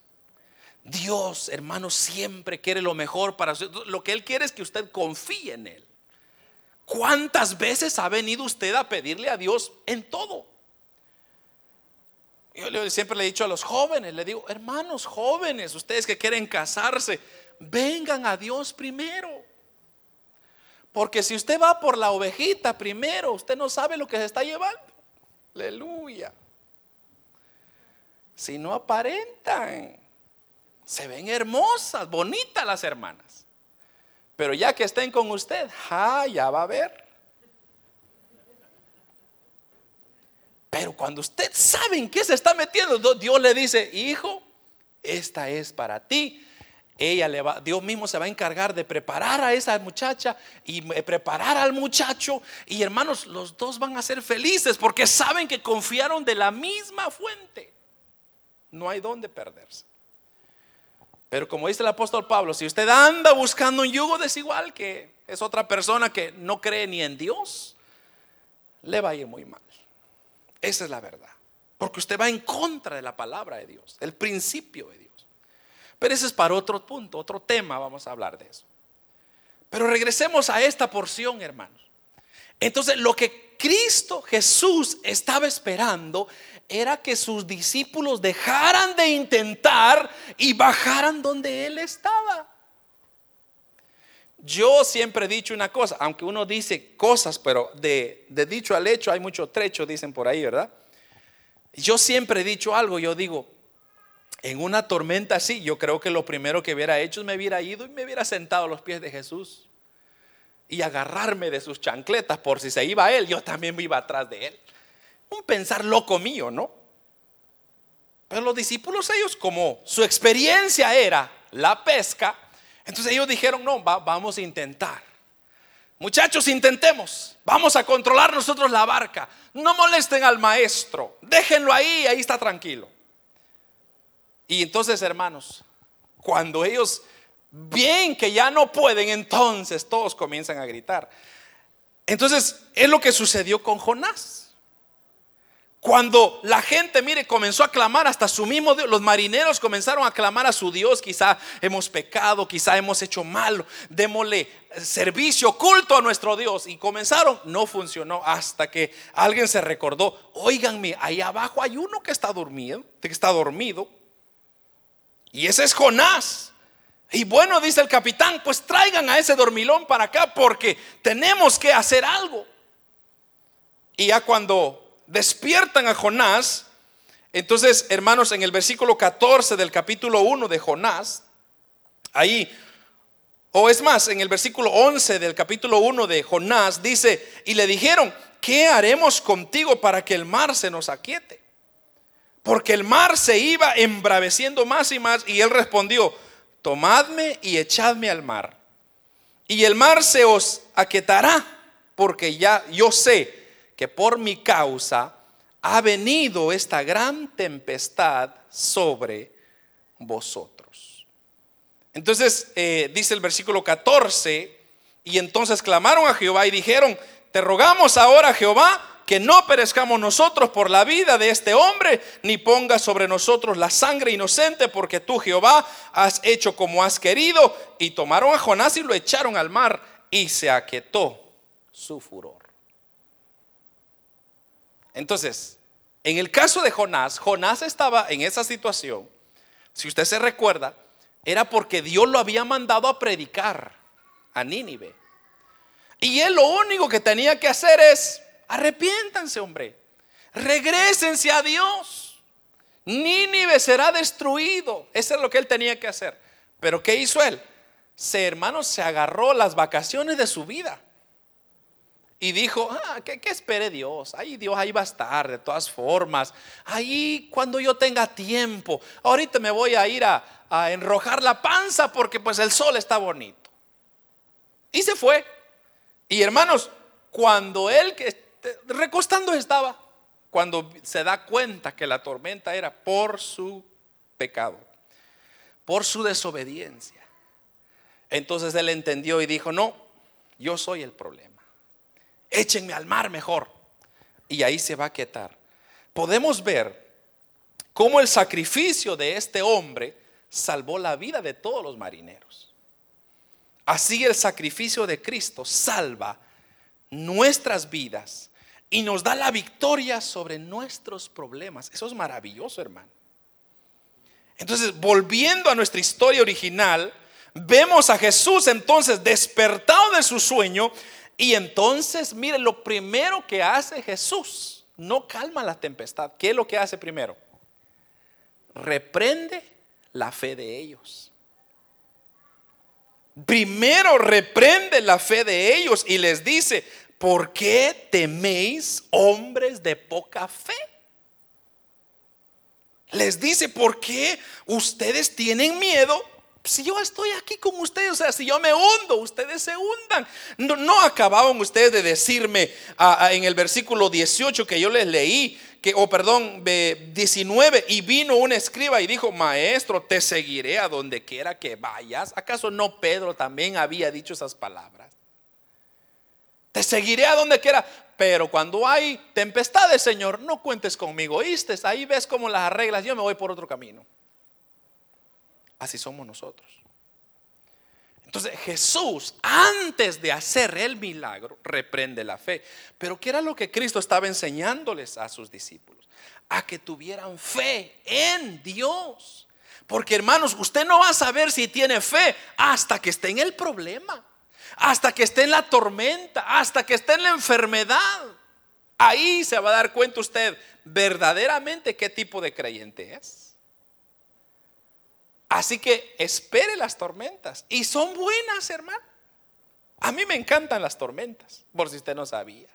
S1: Dios, hermano, siempre quiere lo mejor para usted. Lo que Él quiere es que usted confíe en Él. ¿Cuántas veces ha venido usted a pedirle a Dios en todo? Yo siempre le he dicho a los jóvenes, le digo, hermanos jóvenes, ustedes que quieren casarse, vengan a Dios primero. Porque si usted va por la ovejita primero, usted no sabe lo que se está llevando. Aleluya. Si no aparentan, se ven hermosas, bonitas las hermanas. Pero ya que estén con usted, ah, ya va a ver. Pero cuando usted sabe en qué se está metiendo, Dios le dice, hijo, esta es para ti ella le va, Dios mismo se va a encargar de preparar a esa muchacha y preparar al muchacho. Y hermanos, los dos van a ser felices porque saben que confiaron de la misma fuente. No hay dónde perderse. Pero como dice el apóstol Pablo, si usted anda buscando un yugo desigual, que es otra persona que no cree ni en Dios, le va a ir muy mal. Esa es la verdad. Porque usted va en contra de la palabra de Dios, el principio de Dios. Pero ese es para otro punto, otro tema, vamos a hablar de eso. Pero regresemos a esta porción, hermanos. Entonces, lo que Cristo Jesús estaba esperando era que sus discípulos dejaran de intentar y bajaran donde Él estaba. Yo siempre he dicho una cosa, aunque uno dice cosas, pero de, de dicho al hecho hay mucho trecho, dicen por ahí, ¿verdad? Yo siempre he dicho algo, yo digo, en una tormenta así, yo creo que lo primero que hubiera hecho es me hubiera ido y me hubiera sentado a los pies de Jesús y agarrarme de sus chancletas por si se iba él, yo también me iba atrás de él. Un pensar loco mío, ¿no? Pero los discípulos ellos como su experiencia era la pesca, entonces ellos dijeron, no, vamos a intentar. Muchachos, intentemos. Vamos a controlar nosotros la barca. No molesten al maestro. Déjenlo ahí, ahí está tranquilo. Y entonces, hermanos, cuando ellos ven que ya no pueden, entonces todos comienzan a gritar. Entonces, es lo que sucedió con Jonás. Cuando la gente, mire, comenzó a clamar hasta su mismo Dios, los marineros comenzaron a clamar a su Dios, quizá hemos pecado, quizá hemos hecho mal, démosle servicio oculto a nuestro Dios. Y comenzaron, no funcionó hasta que alguien se recordó, oiganme, ahí abajo hay uno que está dormido, que está dormido, y ese es Jonás. Y bueno, dice el capitán, pues traigan a ese dormilón para acá porque tenemos que hacer algo. Y ya cuando despiertan a Jonás, entonces, hermanos, en el versículo 14 del capítulo 1 de Jonás, ahí, o es más, en el versículo 11 del capítulo 1 de Jonás, dice, y le dijeron, ¿qué haremos contigo para que el mar se nos aquiete? Porque el mar se iba embraveciendo más y más, y él respondió, tomadme y echadme al mar. Y el mar se os aquietará, porque ya yo sé que por mi causa ha venido esta gran tempestad sobre vosotros. Entonces eh, dice el versículo 14, y entonces clamaron a Jehová y dijeron, te rogamos ahora Jehová que no perezcamos nosotros por la vida de este hombre, ni ponga sobre nosotros la sangre inocente, porque tú, Jehová, has hecho como has querido. Y tomaron a Jonás y lo echaron al mar, y se aquietó su furor. Entonces, en el caso de Jonás, Jonás estaba en esa situación, si usted se recuerda, era porque Dios lo había mandado a predicar a Nínive. Y él lo único que tenía que hacer es Arrepiéntanse, hombre. Regrésense a Dios. Nínive será destruido. Eso es lo que él tenía que hacer. Pero ¿qué hizo él? Se, hermano, se agarró las vacaciones de su vida. Y dijo, ah, ¿qué, espere Dios? Ahí Dios ahí va a estar de todas formas. Ahí cuando yo tenga tiempo. Ahorita me voy a ir a, a enrojar la panza porque pues el sol está bonito. Y se fue. Y hermanos, cuando él que recostando estaba cuando se da cuenta que la tormenta era por su pecado, por su desobediencia. Entonces él entendió y dijo, no, yo soy el problema. Échenme al mar mejor. Y ahí se va a quietar. Podemos ver cómo el sacrificio de este hombre salvó la vida de todos los marineros. Así el sacrificio de Cristo salva nuestras vidas y nos da la victoria sobre nuestros problemas. Eso es maravilloso, hermano. Entonces, volviendo a nuestra historia original, vemos a Jesús entonces despertado de su sueño y entonces, mire, lo primero que hace Jesús, no calma la tempestad. ¿Qué es lo que hace primero? Reprende la fe de ellos. Primero reprende la fe de ellos y les dice, ¿por qué teméis hombres de poca fe? Les dice, ¿por qué ustedes tienen miedo? Si yo estoy aquí con ustedes, o sea, si yo me hundo, ustedes se hundan. No, acababan ustedes de decirme en el versículo 18 que yo les leí, que, o perdón, 19, y vino un escriba y dijo, maestro, te seguiré a donde quiera que vayas. ¿Acaso no Pedro también había dicho esas palabras? Te seguiré a donde quiera. Pero cuando hay tempestades, Señor, no cuentes conmigo. ¿Oíste? Ahí ves cómo las arreglas. Yo me voy por otro camino. Así somos nosotros. Entonces Jesús, antes de hacer el milagro, reprende la fe. Pero ¿qué era lo que Cristo estaba enseñándoles a sus discípulos? A que tuvieran fe en Dios. Porque hermanos, usted no va a saber si tiene fe hasta que esté en el problema hasta que esté en la tormenta, hasta que esté en la enfermedad. Ahí se va a dar cuenta usted verdaderamente qué tipo de creyente es. Así que espere las tormentas. Y son buenas, hermano. A mí me encantan las tormentas, por si usted no sabía.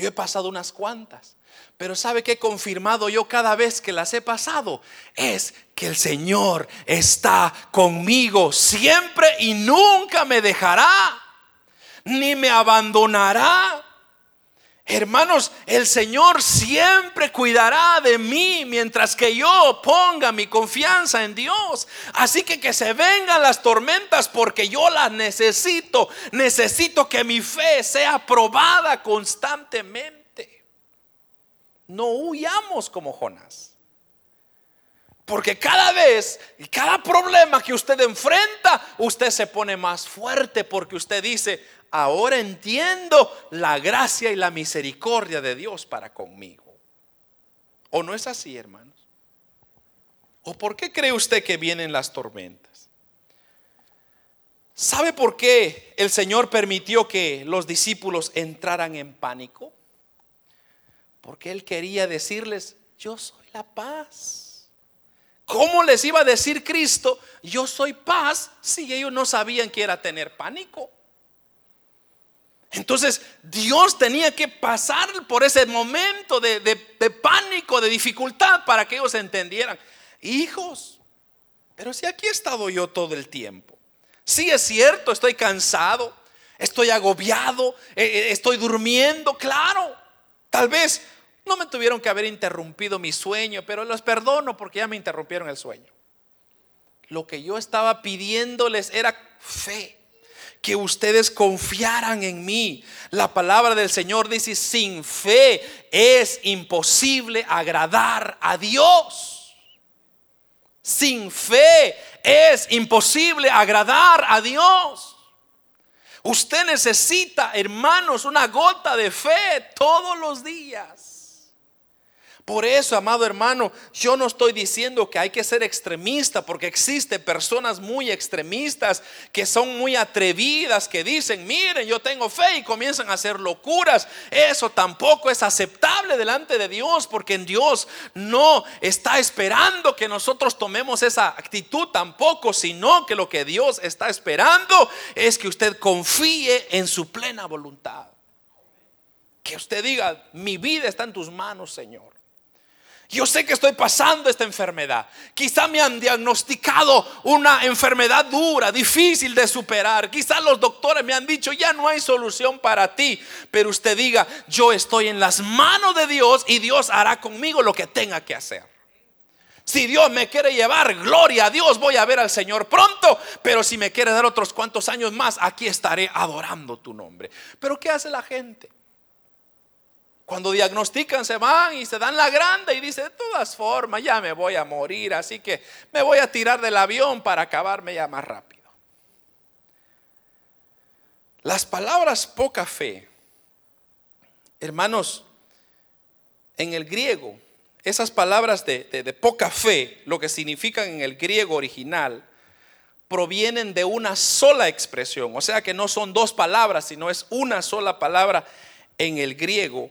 S1: Yo he pasado unas cuantas, pero ¿sabe qué he confirmado yo cada vez que las he pasado? Es que el Señor está conmigo siempre y nunca me dejará, ni me abandonará. Hermanos, el Señor siempre cuidará de mí mientras que yo ponga mi confianza en Dios. Así que que se vengan las tormentas porque yo las necesito. Necesito que mi fe sea probada constantemente. No huyamos como Jonás. Porque cada vez y cada problema que usted enfrenta, usted se pone más fuerte porque usted dice, ahora entiendo la gracia y la misericordia de Dios para conmigo. ¿O no es así, hermanos? ¿O por qué cree usted que vienen las tormentas? ¿Sabe por qué el Señor permitió que los discípulos entraran en pánico? Porque Él quería decirles, yo soy la paz. ¿Cómo les iba a decir Cristo, yo soy paz, si ellos no sabían que era tener pánico? Entonces Dios tenía que pasar por ese momento de, pánico, de dificultad, para que ellos entendieran. Hijos, pero si aquí he estado yo todo el tiempo. Sí es cierto, estoy cansado, estoy agobiado, eh, eh, estoy durmiendo, claro. Tal vez no me tuvieron que haber interrumpido mi sueño, pero los perdono porque ya me interrumpieron el sueño. Lo que yo estaba pidiéndoles era fe que ustedes confiaran en mí. La palabra del Señor dice, sin fe es imposible agradar a Dios. Sin fe es imposible agradar a Dios. Usted necesita, hermanos, una gota de fe todos los días. Por eso, amado hermano, yo no estoy diciendo que hay que ser extremista, porque existen personas muy extremistas que son muy atrevidas, que dicen, miren, yo tengo fe y comienzan a hacer locuras. Eso tampoco es aceptable delante de Dios, porque en Dios no está esperando que nosotros tomemos esa actitud tampoco, sino que lo que Dios está esperando es que usted confíe en su plena voluntad. Que usted diga, mi vida está en tus manos, Señor. Yo sé que estoy pasando esta enfermedad. Quizá me han diagnosticado una enfermedad dura, difícil de superar. Quizá los doctores me han dicho, ya no hay solución para ti. Pero usted diga, yo estoy en las manos de Dios y Dios hará conmigo lo que tenga que hacer. Si Dios me quiere llevar, gloria a Dios, voy a ver al Señor pronto. Pero si me quiere dar otros cuantos años más, aquí estaré adorando tu nombre. Pero ¿qué hace la gente? Cuando diagnostican se van y se dan la grande y dice, de todas formas, ya me voy a morir, así que me voy a tirar del avión para acabarme ya más rápido. Las palabras poca fe, hermanos, en el griego, esas palabras de, de poca fe, lo que significan en el griego original, provienen de una sola expresión, o sea que no son dos palabras, sino es una sola palabra en el griego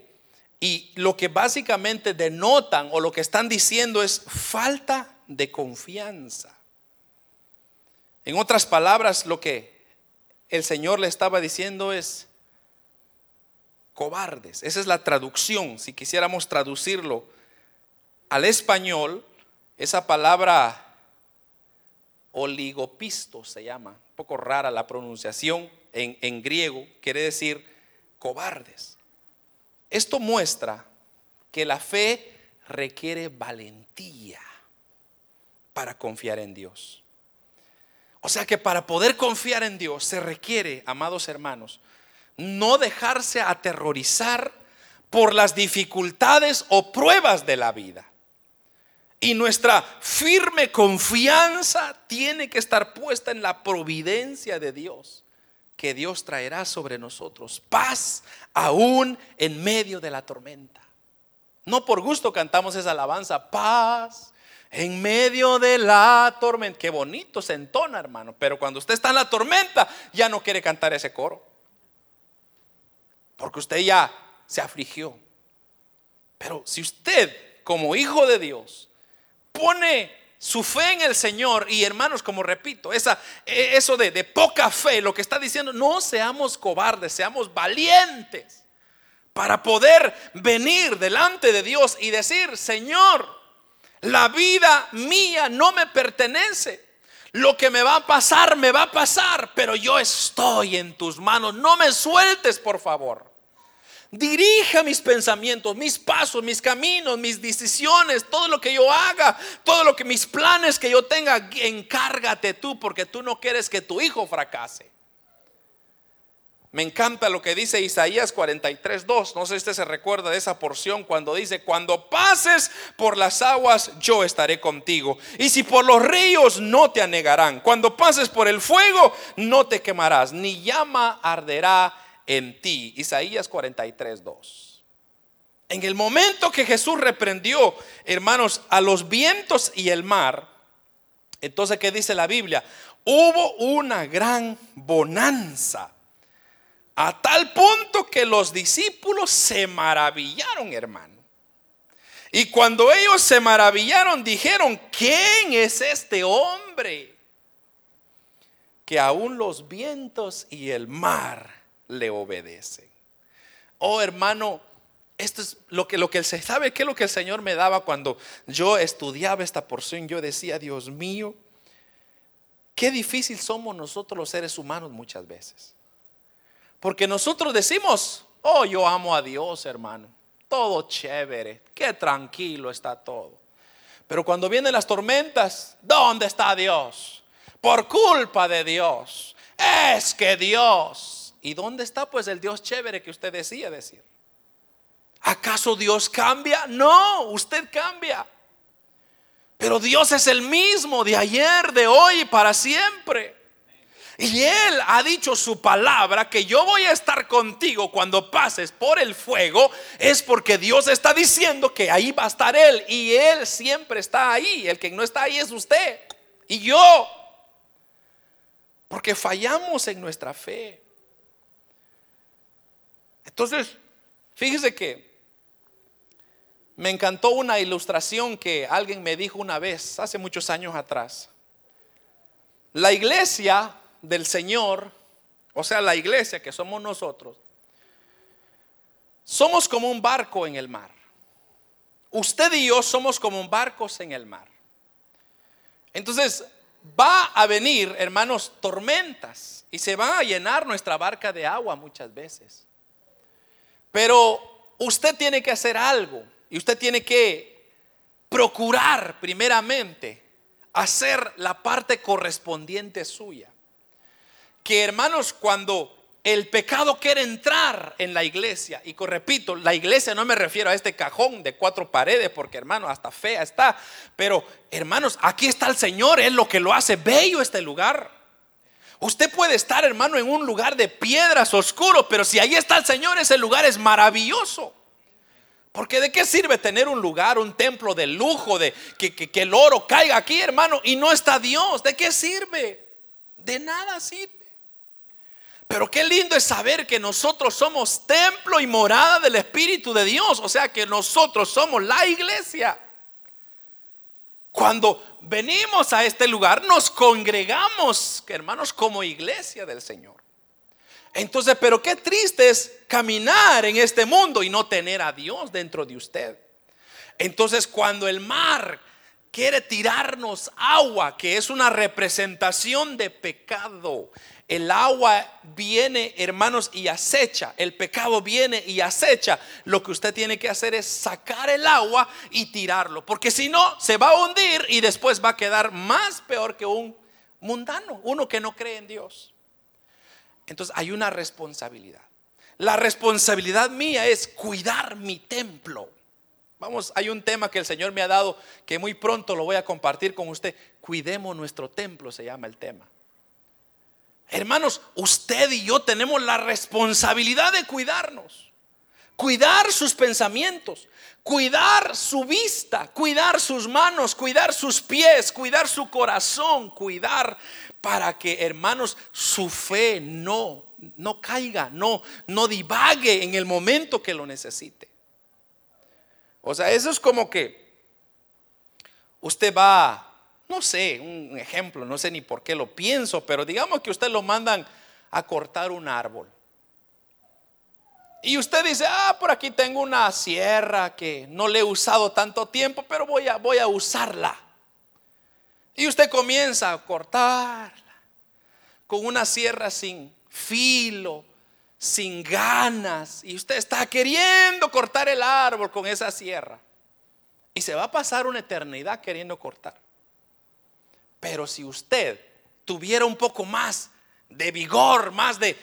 S1: y lo que básicamente denotan o lo que están diciendo es falta de confianza. En otras palabras, lo que el Señor le estaba diciendo es cobardes. Esa es la traducción. Si quisiéramos traducirlo al español, esa palabra oligopisto se llama, un poco rara la pronunciación en, en griego, quiere decir cobardes. Esto muestra que la fe requiere valentía para confiar en Dios. O sea que para poder confiar en Dios se requiere, amados hermanos, no dejarse aterrorizar por las dificultades o pruebas de la vida. Y nuestra firme confianza tiene que estar puesta en la providencia de Dios que Dios traerá sobre nosotros. Paz aún en medio de la tormenta. No por gusto cantamos esa alabanza, paz en medio de la tormenta. Qué bonito se entona, hermano. Pero cuando usted está en la tormenta, ya no quiere cantar ese coro. Porque usted ya se afligió. Pero si usted, como hijo de Dios, pone su fe en el Señor, y hermanos, como repito, esa, e, eso de, de poca fe, lo que está diciendo, no seamos cobardes, seamos valientes para poder venir delante de Dios y decir, Señor, la vida mía no me pertenece. Lo que me va a pasar, me va a pasar, pero yo estoy en tus manos. No me sueltes, por favor. Dirija mis pensamientos, mis pasos, mis caminos, mis decisiones, todo lo que yo haga, todo lo que mis planes que yo tenga, encárgate tú porque tú no quieres que tu hijo fracase. Me encanta lo que dice Isaías 43, 2. No sé si usted se recuerda de esa porción cuando dice, cuando pases por las aguas, yo estaré contigo. Y si por los ríos, no te anegarán. Cuando pases por el fuego, no te quemarás, ni llama arderá en ti. Isaías 43, 2. En el momento que Jesús reprendió, hermanos, a los vientos y el mar, entonces, ¿qué dice la Biblia? hubo una gran bonanza. A tal punto que los discípulos se maravillaron, hermano. Y cuando ellos se maravillaron, dijeron, ¿quién es este hombre? Que aún los vientos y el mar le obedecen. Oh hermano, esto es lo que, lo que se sabe, que es lo que el Señor me daba cuando yo estudiaba esta porción. Yo decía, Dios mío, qué difícil somos nosotros los seres humanos muchas veces. Porque nosotros decimos, oh, yo amo a Dios, hermano todo chévere, qué tranquilo está todo. Pero cuando vienen las tormentas, ¿dónde está Dios? Por culpa de Dios. Es que Dios. ¿Y dónde está pues el Dios chévere que usted decía decir? ¿Acaso Dios cambia? No, usted cambia. Pero Dios es el mismo de ayer, de hoy y para siempre. Y Él ha dicho su palabra que yo voy a estar contigo cuando pases por el fuego. Es porque Dios está diciendo que ahí va a estar Él. Y Él siempre está ahí. El que no está ahí es usted. Y yo. Porque fallamos en nuestra fe. Entonces, fíjese que me encantó una ilustración que alguien me dijo una vez, hace muchos años atrás. La iglesia del Señor, o sea, la iglesia que somos nosotros, somos como un barco en el mar. Usted y yo somos como barcos en el mar. Entonces, va a venir, hermanos, tormentas y se va a llenar nuestra barca de agua muchas veces. Pero usted tiene que hacer algo y usted tiene que procurar primeramente hacer la parte correspondiente suya que hermanos, cuando el pecado quiere entrar en la iglesia, y repito, la iglesia no me refiero a este cajón de cuatro paredes, porque hermano, hasta fea está, pero hermanos, aquí está el Señor, es lo que lo hace bello este lugar. Usted puede estar, hermano, en un lugar de piedras oscuro, pero si ahí está el Señor, ese lugar es maravilloso. Porque de qué sirve tener un lugar, un templo de lujo, de que, que el oro caiga aquí, hermano, y no está Dios? ¿De qué sirve? De nada sirve. Pero qué lindo es saber que nosotros somos templo y morada del Espíritu de Dios. O sea que nosotros somos la iglesia. Cuando venimos a este lugar, nos congregamos, hermanos, como iglesia del Señor. Entonces, pero qué triste es caminar en este mundo y no tener a Dios dentro de usted. Entonces, cuando el mar quiere tirarnos agua, que es una representación de pecado, el agua viene, hermanos, y acecha. El pecado viene y acecha. Lo que usted tiene que hacer es sacar el agua y tirarlo. Porque si no, se va a hundir y después va a quedar más peor que un mundano, uno que no cree en Dios. Entonces hay una responsabilidad. La responsabilidad mía es cuidar mi templo. Vamos, hay un tema que el Señor me ha dado que muy pronto lo voy a compartir con usted. Cuidemos nuestro templo, se llama el tema. Hermanos, usted y yo tenemos la responsabilidad de cuidarnos. Cuidar sus pensamientos, cuidar su vista, cuidar sus manos, cuidar sus pies, cuidar su corazón, cuidar para que, hermanos, su fe no no caiga, no no divague en el momento que lo necesite. O sea, eso es como que usted va no sé, un ejemplo, no sé ni por qué lo pienso, pero digamos que usted lo mandan a cortar un árbol. Y usted dice, ah, por aquí tengo una sierra que no le he usado tanto tiempo, pero voy a, voy a usarla. Y usted comienza a cortarla con una sierra sin filo, sin ganas. Y usted está queriendo cortar el árbol con esa sierra. Y se va a pasar una eternidad queriendo cortar. Pero si usted tuviera un poco más de vigor, más de,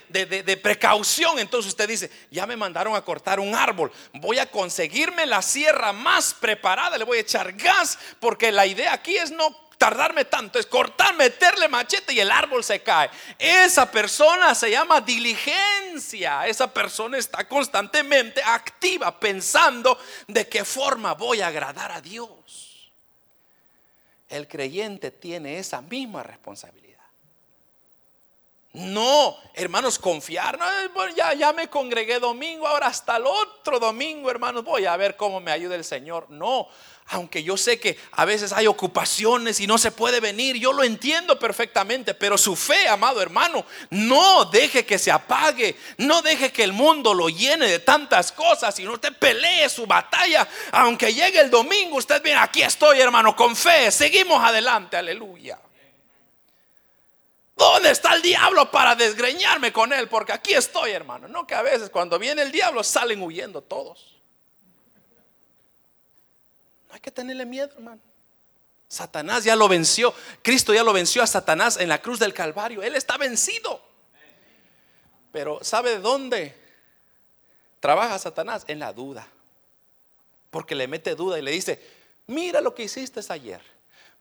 S1: precaución, entonces usted dice, ya me mandaron a cortar un árbol, voy a conseguirme la sierra más preparada, le voy a echar gas, porque la idea aquí es no tardarme tanto, es cortar, meterle machete y el árbol se cae. Esa persona se llama diligencia, esa persona está constantemente activa pensando de qué forma voy a agradar a Dios el creyente tiene esa misma responsabilidad. No, hermanos, confiar. ya, ya me congregué domingo, ahora hasta el otro domingo, hermanos, voy a ver cómo me ayuda el Señor. No, aunque yo sé que a veces hay ocupaciones y no se puede venir, yo lo entiendo perfectamente, pero su fe, amado hermano, no deje que se apague, no deje que el mundo lo llene de tantas cosas, no usted pelee su batalla, aunque llegue el domingo, usted viene, aquí estoy, hermano, con fe, seguimos adelante, aleluya. ¿Dónde está el diablo para desgreñarme con él? Porque aquí estoy, hermano. No que a veces cuando viene el diablo salen huyendo todos. Hay que tenerle miedo, hermano. Satanás ya lo venció. Cristo ya lo venció a Satanás en la cruz del Calvario. Él está vencido. Pero ¿sabe de dónde trabaja Satanás? En la duda. Porque le mete duda y le dice, mira lo que hiciste ayer.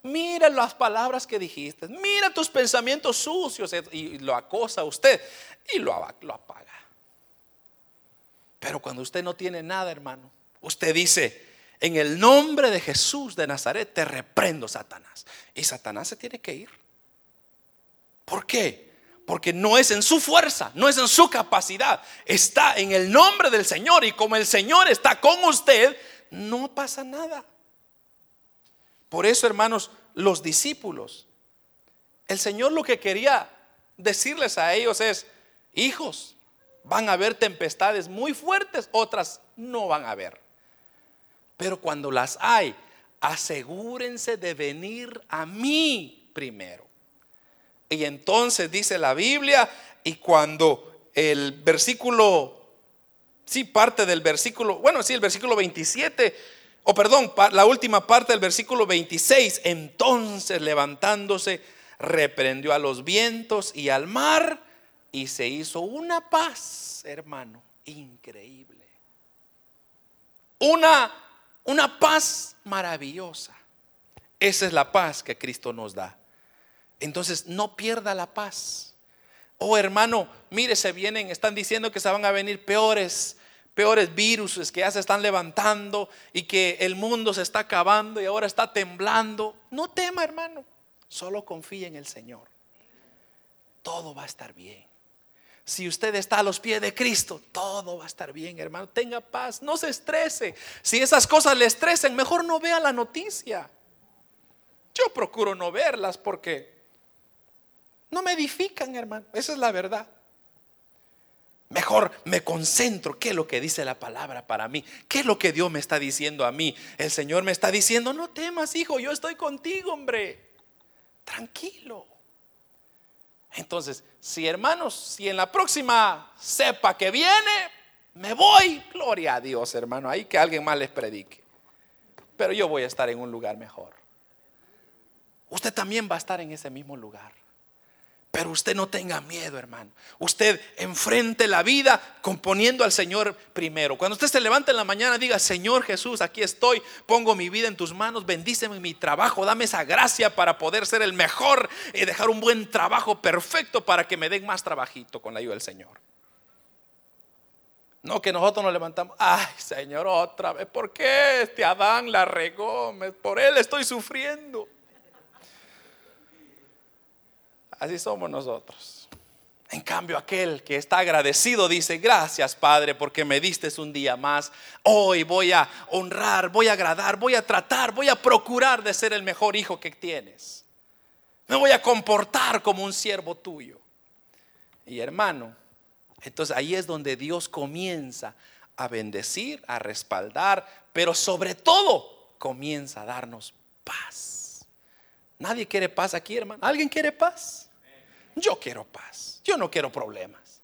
S1: Mira las palabras que dijiste. Mira tus pensamientos sucios. Y lo acosa a usted y lo, lo apaga. Pero cuando usted no tiene nada, hermano, usted dice, en el nombre de Jesús de Nazaret te reprendo, Satanás. Y Satanás se tiene que ir. ¿Por qué? Porque no es en su fuerza, no es en su capacidad. Está en el nombre del Señor. Y como el Señor está con usted, no pasa nada. Por eso, hermanos, los discípulos, el Señor lo que quería decirles a ellos es, hijos, van a haber tempestades muy fuertes, otras no van a haber. Pero cuando las hay, asegúrense de venir a mí primero. Y entonces dice la Biblia, y cuando el versículo, sí, parte del versículo, bueno, sí, el versículo 27 o perdón, la última parte del versículo 26, entonces levantándose, reprendió a los vientos y al mar y se hizo una paz, hermano, increíble. Una, una paz maravillosa. Esa es la paz que Cristo nos da. Entonces, no pierda la paz. Oh, hermano, mire, se vienen, están diciendo que se van a venir peores peores virus que ya se están levantando y que el mundo se está acabando y ahora está temblando. No tema, hermano. Solo confíe en el Señor. Todo va a estar bien. Si usted está a los pies de Cristo, todo va a estar bien, hermano. Tenga paz, no se estrese. Si esas cosas le estresen, mejor no vea la noticia. Yo procuro no verlas porque no me edifican, hermano. Esa es la verdad. Mejor me concentro. ¿Qué es lo que dice la palabra para mí? ¿Qué es lo que Dios me está diciendo a mí? El Señor me está diciendo, no temas, hijo, yo estoy contigo, hombre. Tranquilo. Entonces, si hermanos, si en la próxima cepa que viene, me voy, gloria a Dios, hermano, ahí que alguien más les predique. Pero yo voy a estar en un lugar mejor. Usted también va a estar en ese mismo lugar. Pero usted no tenga miedo, hermano. Usted enfrente la vida componiendo al Señor primero. Cuando usted se levante en la mañana, diga, Señor Jesús, aquí estoy, pongo mi vida en tus manos, bendíceme mi trabajo, dame esa gracia para poder ser el mejor y dejar un buen trabajo perfecto para que me den más trabajito con la ayuda del Señor. No que nosotros nos levantamos, ay Señor, otra vez, ¿por qué este Adán la regó? Por él estoy sufriendo. Así somos nosotros. En cambio, aquel que está agradecido dice, gracias Padre porque me diste un día más. Hoy voy a honrar, voy a agradar, voy a tratar, voy a procurar de ser el mejor hijo que tienes. Me voy a comportar como un siervo tuyo. Y hermano, entonces ahí es donde Dios comienza a bendecir, a respaldar, pero sobre todo comienza a darnos paz. Nadie quiere paz aquí, hermano. ¿Alguien quiere paz? Yo quiero paz. Yo no quiero problemas.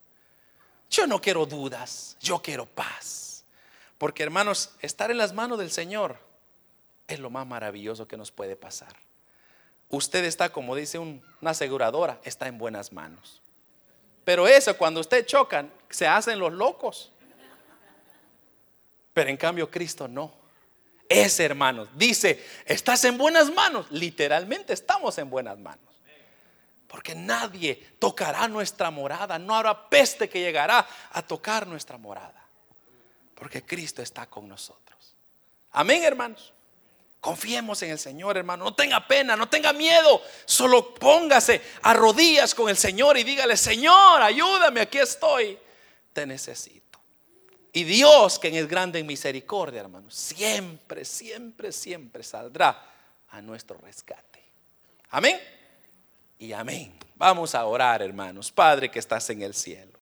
S1: Yo no quiero dudas. Yo quiero paz. Porque hermanos, estar en las manos del Señor es lo más maravilloso que nos puede pasar. Usted está, como dice una aseguradora, está en buenas manos. Pero eso, cuando usted chocan, se hacen los locos. Pero en cambio Cristo no. Ese hermano dice, estás en buenas manos. Literalmente estamos en buenas manos. Porque nadie tocará nuestra morada. No habrá peste que llegará a tocar nuestra morada. Porque Cristo está con nosotros. Amén, hermanos. Confiemos en el Señor, hermano. No tenga pena, no tenga miedo. Solo póngase a rodillas con el Señor y dígale, Señor, ayúdame, aquí estoy. Te necesito. Y Dios, que es grande en misericordia, hermano, siempre, siempre, siempre saldrá a nuestro rescate. Amén. Y amén. Vamos a orar, hermanos. Padre que estás en el cielo.